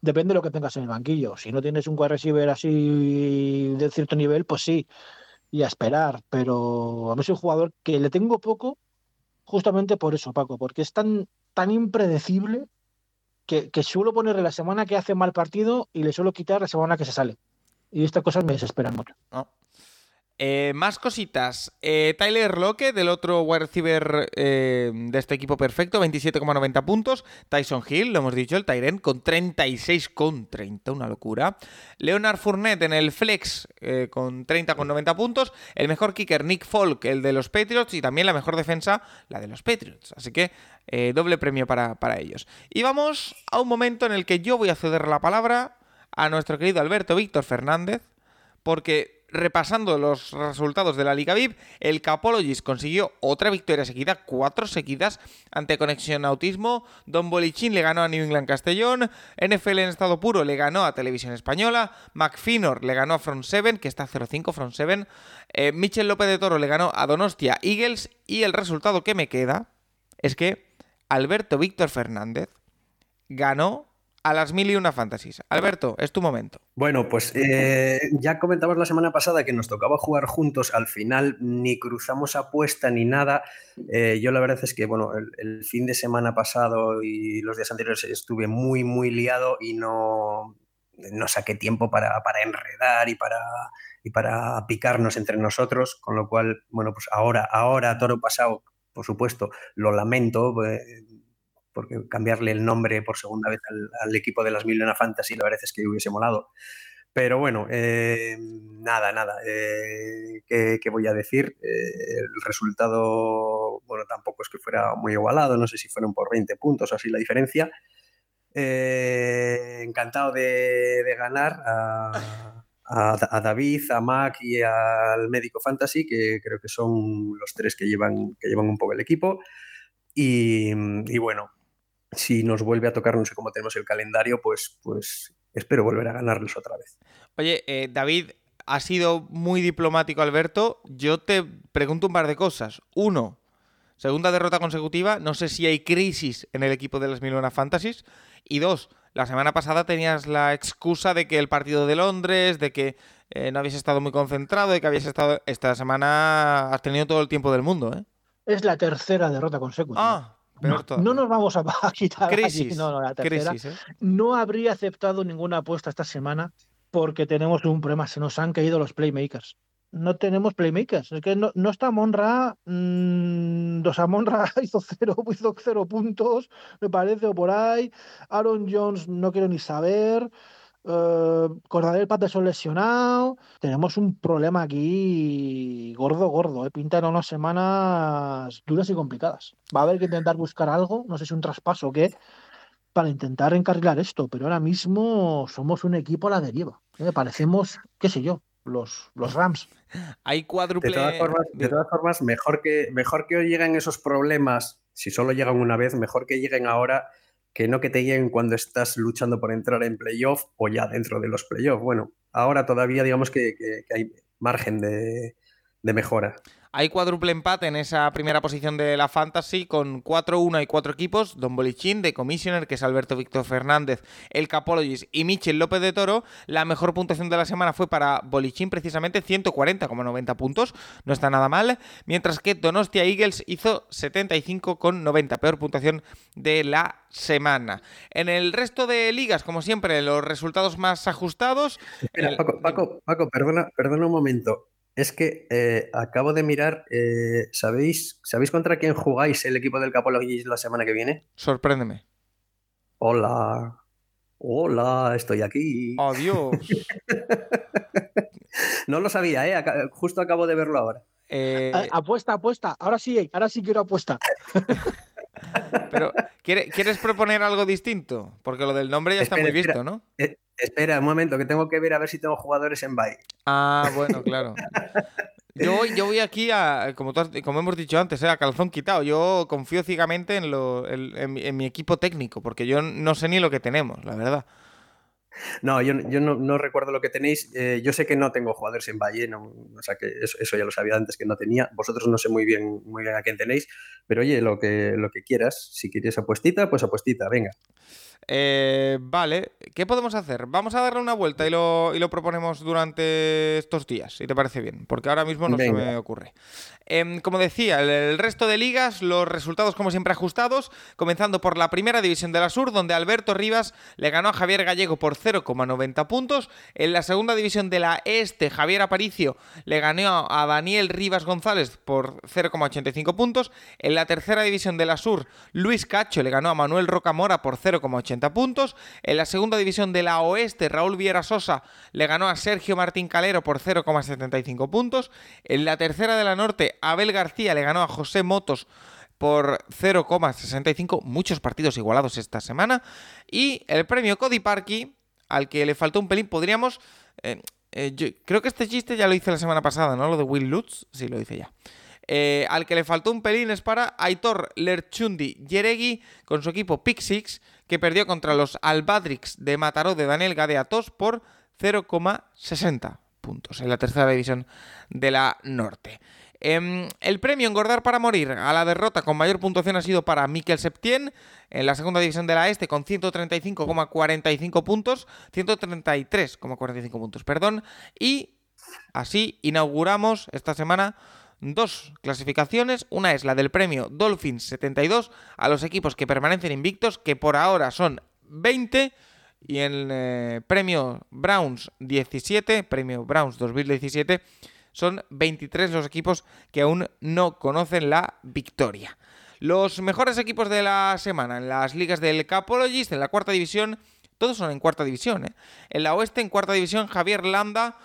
Depende de lo que tengas en el banquillo. Si no tienes un wide receiver así de cierto nivel, pues sí, y a esperar. Pero a mí es un jugador que le tengo poco justamente por eso, Paco, porque es tan, tan impredecible que, que suelo ponerle la semana que hace mal partido y le suelo quitar la semana que se sale. Y estas cosas me desesperan mucho. Eh, más cositas. Eh, Tyler Locke, del otro wide receiver eh, de este equipo perfecto, 27,90 puntos. Tyson Hill, lo hemos dicho, el Tyrant, con 36,30, una locura. Leonard Fournette en el flex, con 30,90 puntos. El mejor kicker, Nick Folk, el de los Patriots. Y también la mejor defensa, la de los Patriots. Así que doble premio para, para ellos. Y vamos a un momento en el que yo voy a ceder la palabra a nuestro querido Alberto Víctor Fernández, porque repasando los resultados de la Liga VIP, el Capologist consiguió otra victoria seguida, cuatro seguidas ante Conexión Autismo. Don Bolichín le ganó a New England Castellón. NFL en estado puro le ganó a Televisión Española. McFinor le ganó a Front 7, que está 0-5 Front 7. Eh, Michel López de Toro le ganó a Donostia Eagles. Y el resultado que me queda es que Alberto Víctor Fernández ganó a las mil y una fantasies. Alberto, es tu momento. Bueno, pues eh, ya comentamos la semana pasada que nos tocaba jugar juntos, al final ni cruzamos apuesta ni nada. Eh, yo la verdad es que, bueno, el, fin de semana pasado y los días anteriores estuve muy, muy liado y no, no saqué tiempo para, para enredar y para, y para picarnos entre nosotros, con lo cual, bueno, pues ahora, ahora, toro pasado, por supuesto, lo lamento. Eh, porque cambiarle el nombre por segunda vez al, equipo de las Milena Fantasy la verdad es que hubiese molado. Pero bueno, eh, nada, nada. Eh, ¿qué, ¿qué, voy a decir? Eh, el resultado, bueno, tampoco es que fuera muy igualado, no sé si fueron por 20 puntos o así la diferencia. Encantado de, ganar a, David, a Mac y al Médico Fantasy, que creo que son los tres que llevan, que llevan un poco el equipo. Y bueno, si nos vuelve a tocar, no sé cómo tenemos el calendario, pues, pues espero volver a ganarlos otra vez. Oye, eh, David, ha sido muy diplomático, Alberto. Yo te pregunto un par de cosas. Uno, segunda derrota consecutiva, no sé si hay crisis en el equipo de las Milona Fantasies. Y dos, la semana pasada tenías la excusa de que el partido de Londres, de que eh, no habías estado muy concentrado, de que habías estado... Esta semana has tenido todo el tiempo del mundo, ¿eh? Es la tercera derrota consecutiva. Ah, no, no, nos vamos a, a quitar crisis. No, no, la tercera. crisis, ¿eh? No habría aceptado ninguna apuesta esta semana porque tenemos un problema. Se nos han caído los playmakers. No tenemos playmakers. Es que no, no está Monra. Mmm, dos Monra hizo cero, hizo cero puntos, me parece, o por ahí. Aaron Jones no quiero ni saber. Uh, Cordadel Patterson lesionado. Tenemos un problema aquí gordo, gordo. ¿eh? Pintan unas semanas duras y complicadas. Va a haber que intentar buscar algo, no sé si un traspaso o qué, para intentar encarrilar esto. Pero ahora mismo somos un equipo a la deriva. ¿eh? Parecemos, qué sé yo, los, los Rams. Hay cuádruple. De todas formas, de todas formas mejor, que, mejor que lleguen esos problemas, si solo llegan una vez, mejor que lleguen ahora que no que te lleguen cuando estás luchando por entrar en playoff o ya dentro de los playoffs. Bueno, ahora todavía digamos que, hay margen de, mejora. Hay cuádruple empate en esa primera posición de la Fantasy con 4-1 y 4 equipos, Don Bolichín de Commissioner, que es Alberto Víctor Fernández, el Capologist y Michel López de Toro. La mejor puntuación de la semana fue para Bolichín, precisamente 140,90 puntos, no está nada mal, mientras que Donostia Eagles hizo 75,90, peor puntuación de la semana. En el resto de ligas, como siempre, los resultados más ajustados. Espera, el... Paco, Paco, Paco, perdona, perdona un momento. Es que eh, acabo de mirar, eh, ¿sabéis, ¿sabéis contra quién jugáis el equipo del Capologis la semana que viene? Sorpréndeme. Hola. Hola, estoy aquí. Adiós. no lo sabía, ¿eh? justo acabo de verlo ahora. Eh... Apuesta, apuesta. Ahora sí, ahora sí quiero apuesta. Pero, ¿quieres proponer algo distinto? Porque lo del nombre ya está espera, muy visto. ¿no? Eh, espera un momento, que tengo que ver a ver si tengo jugadores en bye. Ah, bueno, claro. Yo voy, yo voy aquí a, como, tú has, como hemos dicho antes, ¿eh? a calzón quitado. Yo confío ciegamente en, lo, en, en, en, mi equipo técnico, porque yo no sé ni lo que tenemos, la verdad. No, yo, yo no, recuerdo lo que tenéis. Eh, yo sé que no tengo jugadores en Valle, no, o sea que eso, eso, ya lo sabía antes que no tenía. Vosotros no sé muy bien, muy bien a quién tenéis, pero oye, lo que, lo que quieras, si quieres apuestita, pues apuestita, venga. Eh, vale, ¿qué podemos hacer? Vamos a darle una vuelta y lo, y lo, proponemos durante estos días, si te parece bien, porque ahora mismo no Venga. se me ocurre. Eh, como decía, el, el, resto de ligas, los resultados como siempre ajustados, comenzando por la primera división de la Sur, donde Alberto Rivas le ganó a Javier Gallego por 0,90 puntos. En la segunda división de la Este, Javier Aparicio le ganó a Daniel Rivas González por 0,85 puntos. En la tercera división de la Sur, Luis Cacho le ganó a Manuel Rocamora por 0,80 puntos. En la segunda división de la Oeste, Raúl Viera Sosa le ganó a Sergio Martín Calero por 0,75 puntos. En la tercera de la Norte, Abel García le ganó a José Motos por 0,65, muchos partidos igualados esta semana. Y el premio Cody Parky, al que le faltó un pelín, podríamos... Eh, eh, creo que este chiste ya lo hice la semana pasada, ¿no? Lo de Will Lutz, sí, lo hice ya. Eh, al que le faltó un pelín es para Aitor Lerchundi Yeregui con su equipo Pixix, que perdió contra los Albadrix de Mataró de Daniel Gadeatos por 0,60 puntos en la tercera división de la Norte. Eh, el premio Engordar para Morir a la derrota con mayor puntuación ha sido para Miquel Septien en la segunda división de la Este con 135,45 puntos, 133,45 puntos, perdón, y así inauguramos esta semana dos clasificaciones. Una es la del premio Dolphins 72 a los equipos que permanecen invictos, que por ahora son 20. Y el eh, premio Browns 17, premio Browns 2017, son 23 los equipos que aún no conocen la victoria. Los mejores equipos de la semana en las ligas del Capologist, en la cuarta división, todos son en cuarta división. ¿eh? En la oeste, en cuarta división, Javier Landa,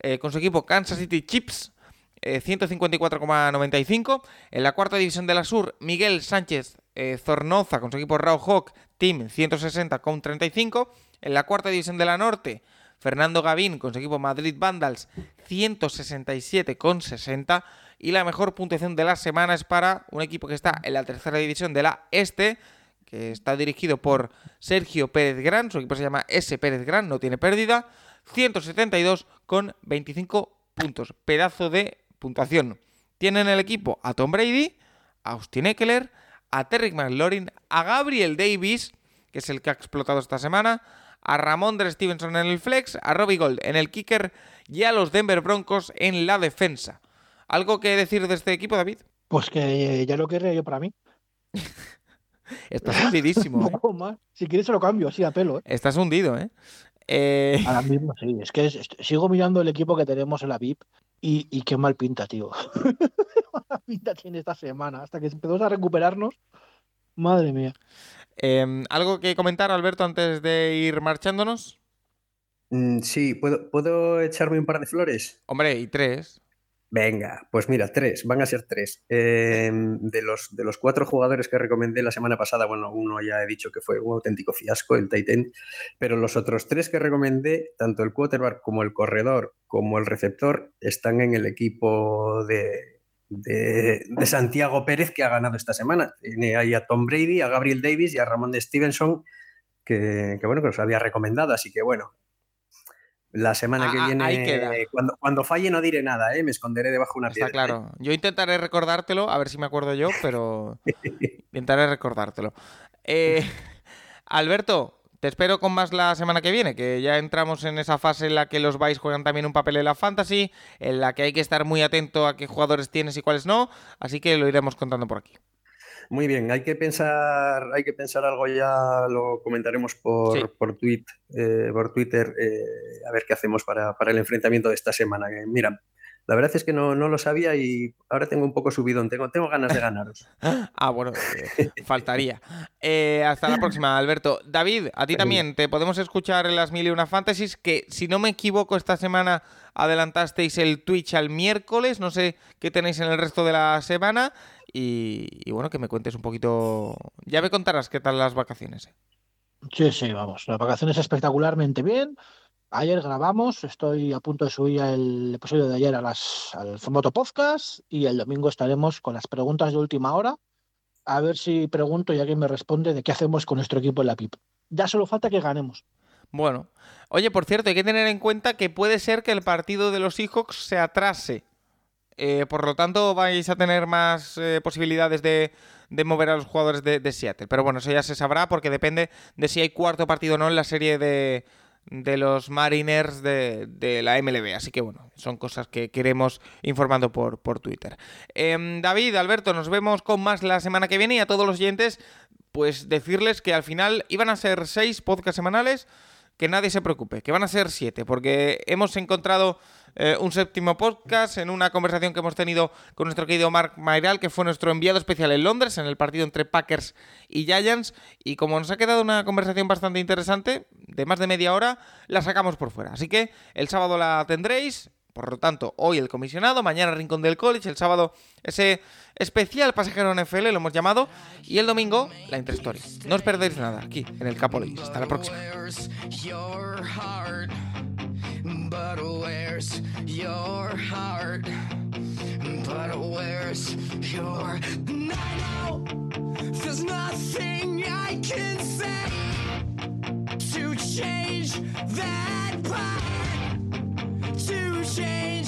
eh, con su equipo Kansas City Chips, 154,95. Eh, en la cuarta división de la Sur, Miguel Sánchez eh, Zornoza con su equipo Raw Hawk Team 160,35. En la cuarta división de la Norte, Fernando Gavín con su equipo Madrid Vandals 167,60. Y la mejor puntuación de la semana es para un equipo que está en la tercera división de la Este, que está dirigido por Sergio Pérez Gran. Su equipo se llama S. Pérez Gran, no tiene pérdida. 172,25 puntos. Pedazo de puntuación. Tienen el equipo a Tom Brady, a Austin Eckler, a Terry McLaurin, a Gabriel Davis, que es el que ha explotado esta semana, a Ramón de Stevenson en el flex, a Robbie Gold en el kicker y a los Denver Broncos en la defensa. ¿Algo que decir de este equipo, David? Pues que ya lo querría yo para mí. Estás hundidísimo. ¿eh? Si quieres se lo cambio así a pelo. ¿eh? Estás hundido, ¿eh? eh... Ahora mismo sí. Es que sigo mirando el equipo que tenemos en la VIP y, y qué mal pinta, tío. mala pinta tiene esta semana. Hasta que empezamos a recuperarnos. Madre mía. Eh, ¿Algo que comentar, Alberto, antes de ir marchándonos? Mm, sí, ¿puedo, ¿puedo echarme un par de flores? Hombre, y tres. Venga, pues mira, tres, van a ser tres. Eh, de, los, de los cuatro jugadores que recomendé la semana pasada, bueno, uno ya he dicho que fue un auténtico fiasco, el Titan, pero los otros tres que recomendé, tanto el quarterback como el corredor como el receptor, están en el equipo de, de, Santiago Pérez que ha ganado esta semana. Tiene ahí a Tom Brady, a Gabriel Davis y a Ramón Stevenson, que, que bueno, que los había recomendado, así que bueno, la semana que Ah, ah, viene, ahí queda. cuando, cuando falle no diré nada, ¿eh? me esconderé debajo de una Está piedra. claro. Yo intentaré recordártelo, a ver si me acuerdo yo, pero intentaré recordártelo. Eh, Alberto, te espero con más la semana que viene, que ya entramos en esa fase en la que los Vice juegan también un papel en la fantasy, en la que hay que estar muy atento a qué jugadores tienes y cuáles no, así que lo iremos contando por aquí. Muy bien, hay que pensar, hay que pensar algo ya, lo comentaremos por, Sí. por, tweet, eh, por Twitter, eh, a ver qué hacemos para, para el enfrentamiento de esta semana. Que, mira, la verdad es que no, no lo sabía y ahora tengo un poco subidón, tengo, tengo ganas de ganaros. Ah, bueno, eh, faltaría. Eh, hasta la próxima, Alberto. David, a ti también te podemos escuchar en las mil y una fantasies, que si no me equivoco, esta semana adelantasteis el Twitch al miércoles, no sé qué tenéis en el resto de la semana. Y, y bueno, que me cuentes un poquito. Ya me contarás qué tal las vacaciones. eh. Sí, sí, vamos. Las vacaciones espectacularmente bien. Ayer grabamos, estoy a punto de subir el episodio de ayer a las, al formato podcast y el domingo estaremos con las preguntas de última hora. A ver si pregunto y alguien me responde de qué hacemos con nuestro equipo en la PIP. Ya solo falta que ganemos. Bueno. Oye, por cierto, hay que tener en cuenta que puede ser que el partido de los Seahawks se atrase. Eh, por lo tanto, vais a tener más eh, posibilidades de, mover a los jugadores de, de, Seattle. Pero bueno, eso ya se sabrá porque depende de si hay cuarto partido o no en la serie de, de los Mariners de, la MLB. Así que bueno, son cosas que queremos informando por, por Twitter. Em, David, Alberto, nos vemos con más la semana que viene y a todos los oyentes, pues decirles que al final iban a ser seis podcasts semanales que nadie se preocupe, que van a ser siete, porque hemos encontrado eh, un séptimo podcast en una conversación que hemos tenido con nuestro querido Mark Mayral, que fue nuestro enviado especial en Londres, en el partido entre Packers y Giants, y como nos ha quedado una conversación bastante interesante, de más de media hora, la sacamos por fuera. Así que el sábado la tendréis, por lo tanto, hoy el comisionado, mañana Rincón del College, el sábado ese especial pasajero NFL, lo hemos llamado, y el domingo la Interstory. No os perdéis nada aquí en el Capology. Hasta la próxima. But where's your heart? But where's your. And I know there's nothing I can say to change that part. To change.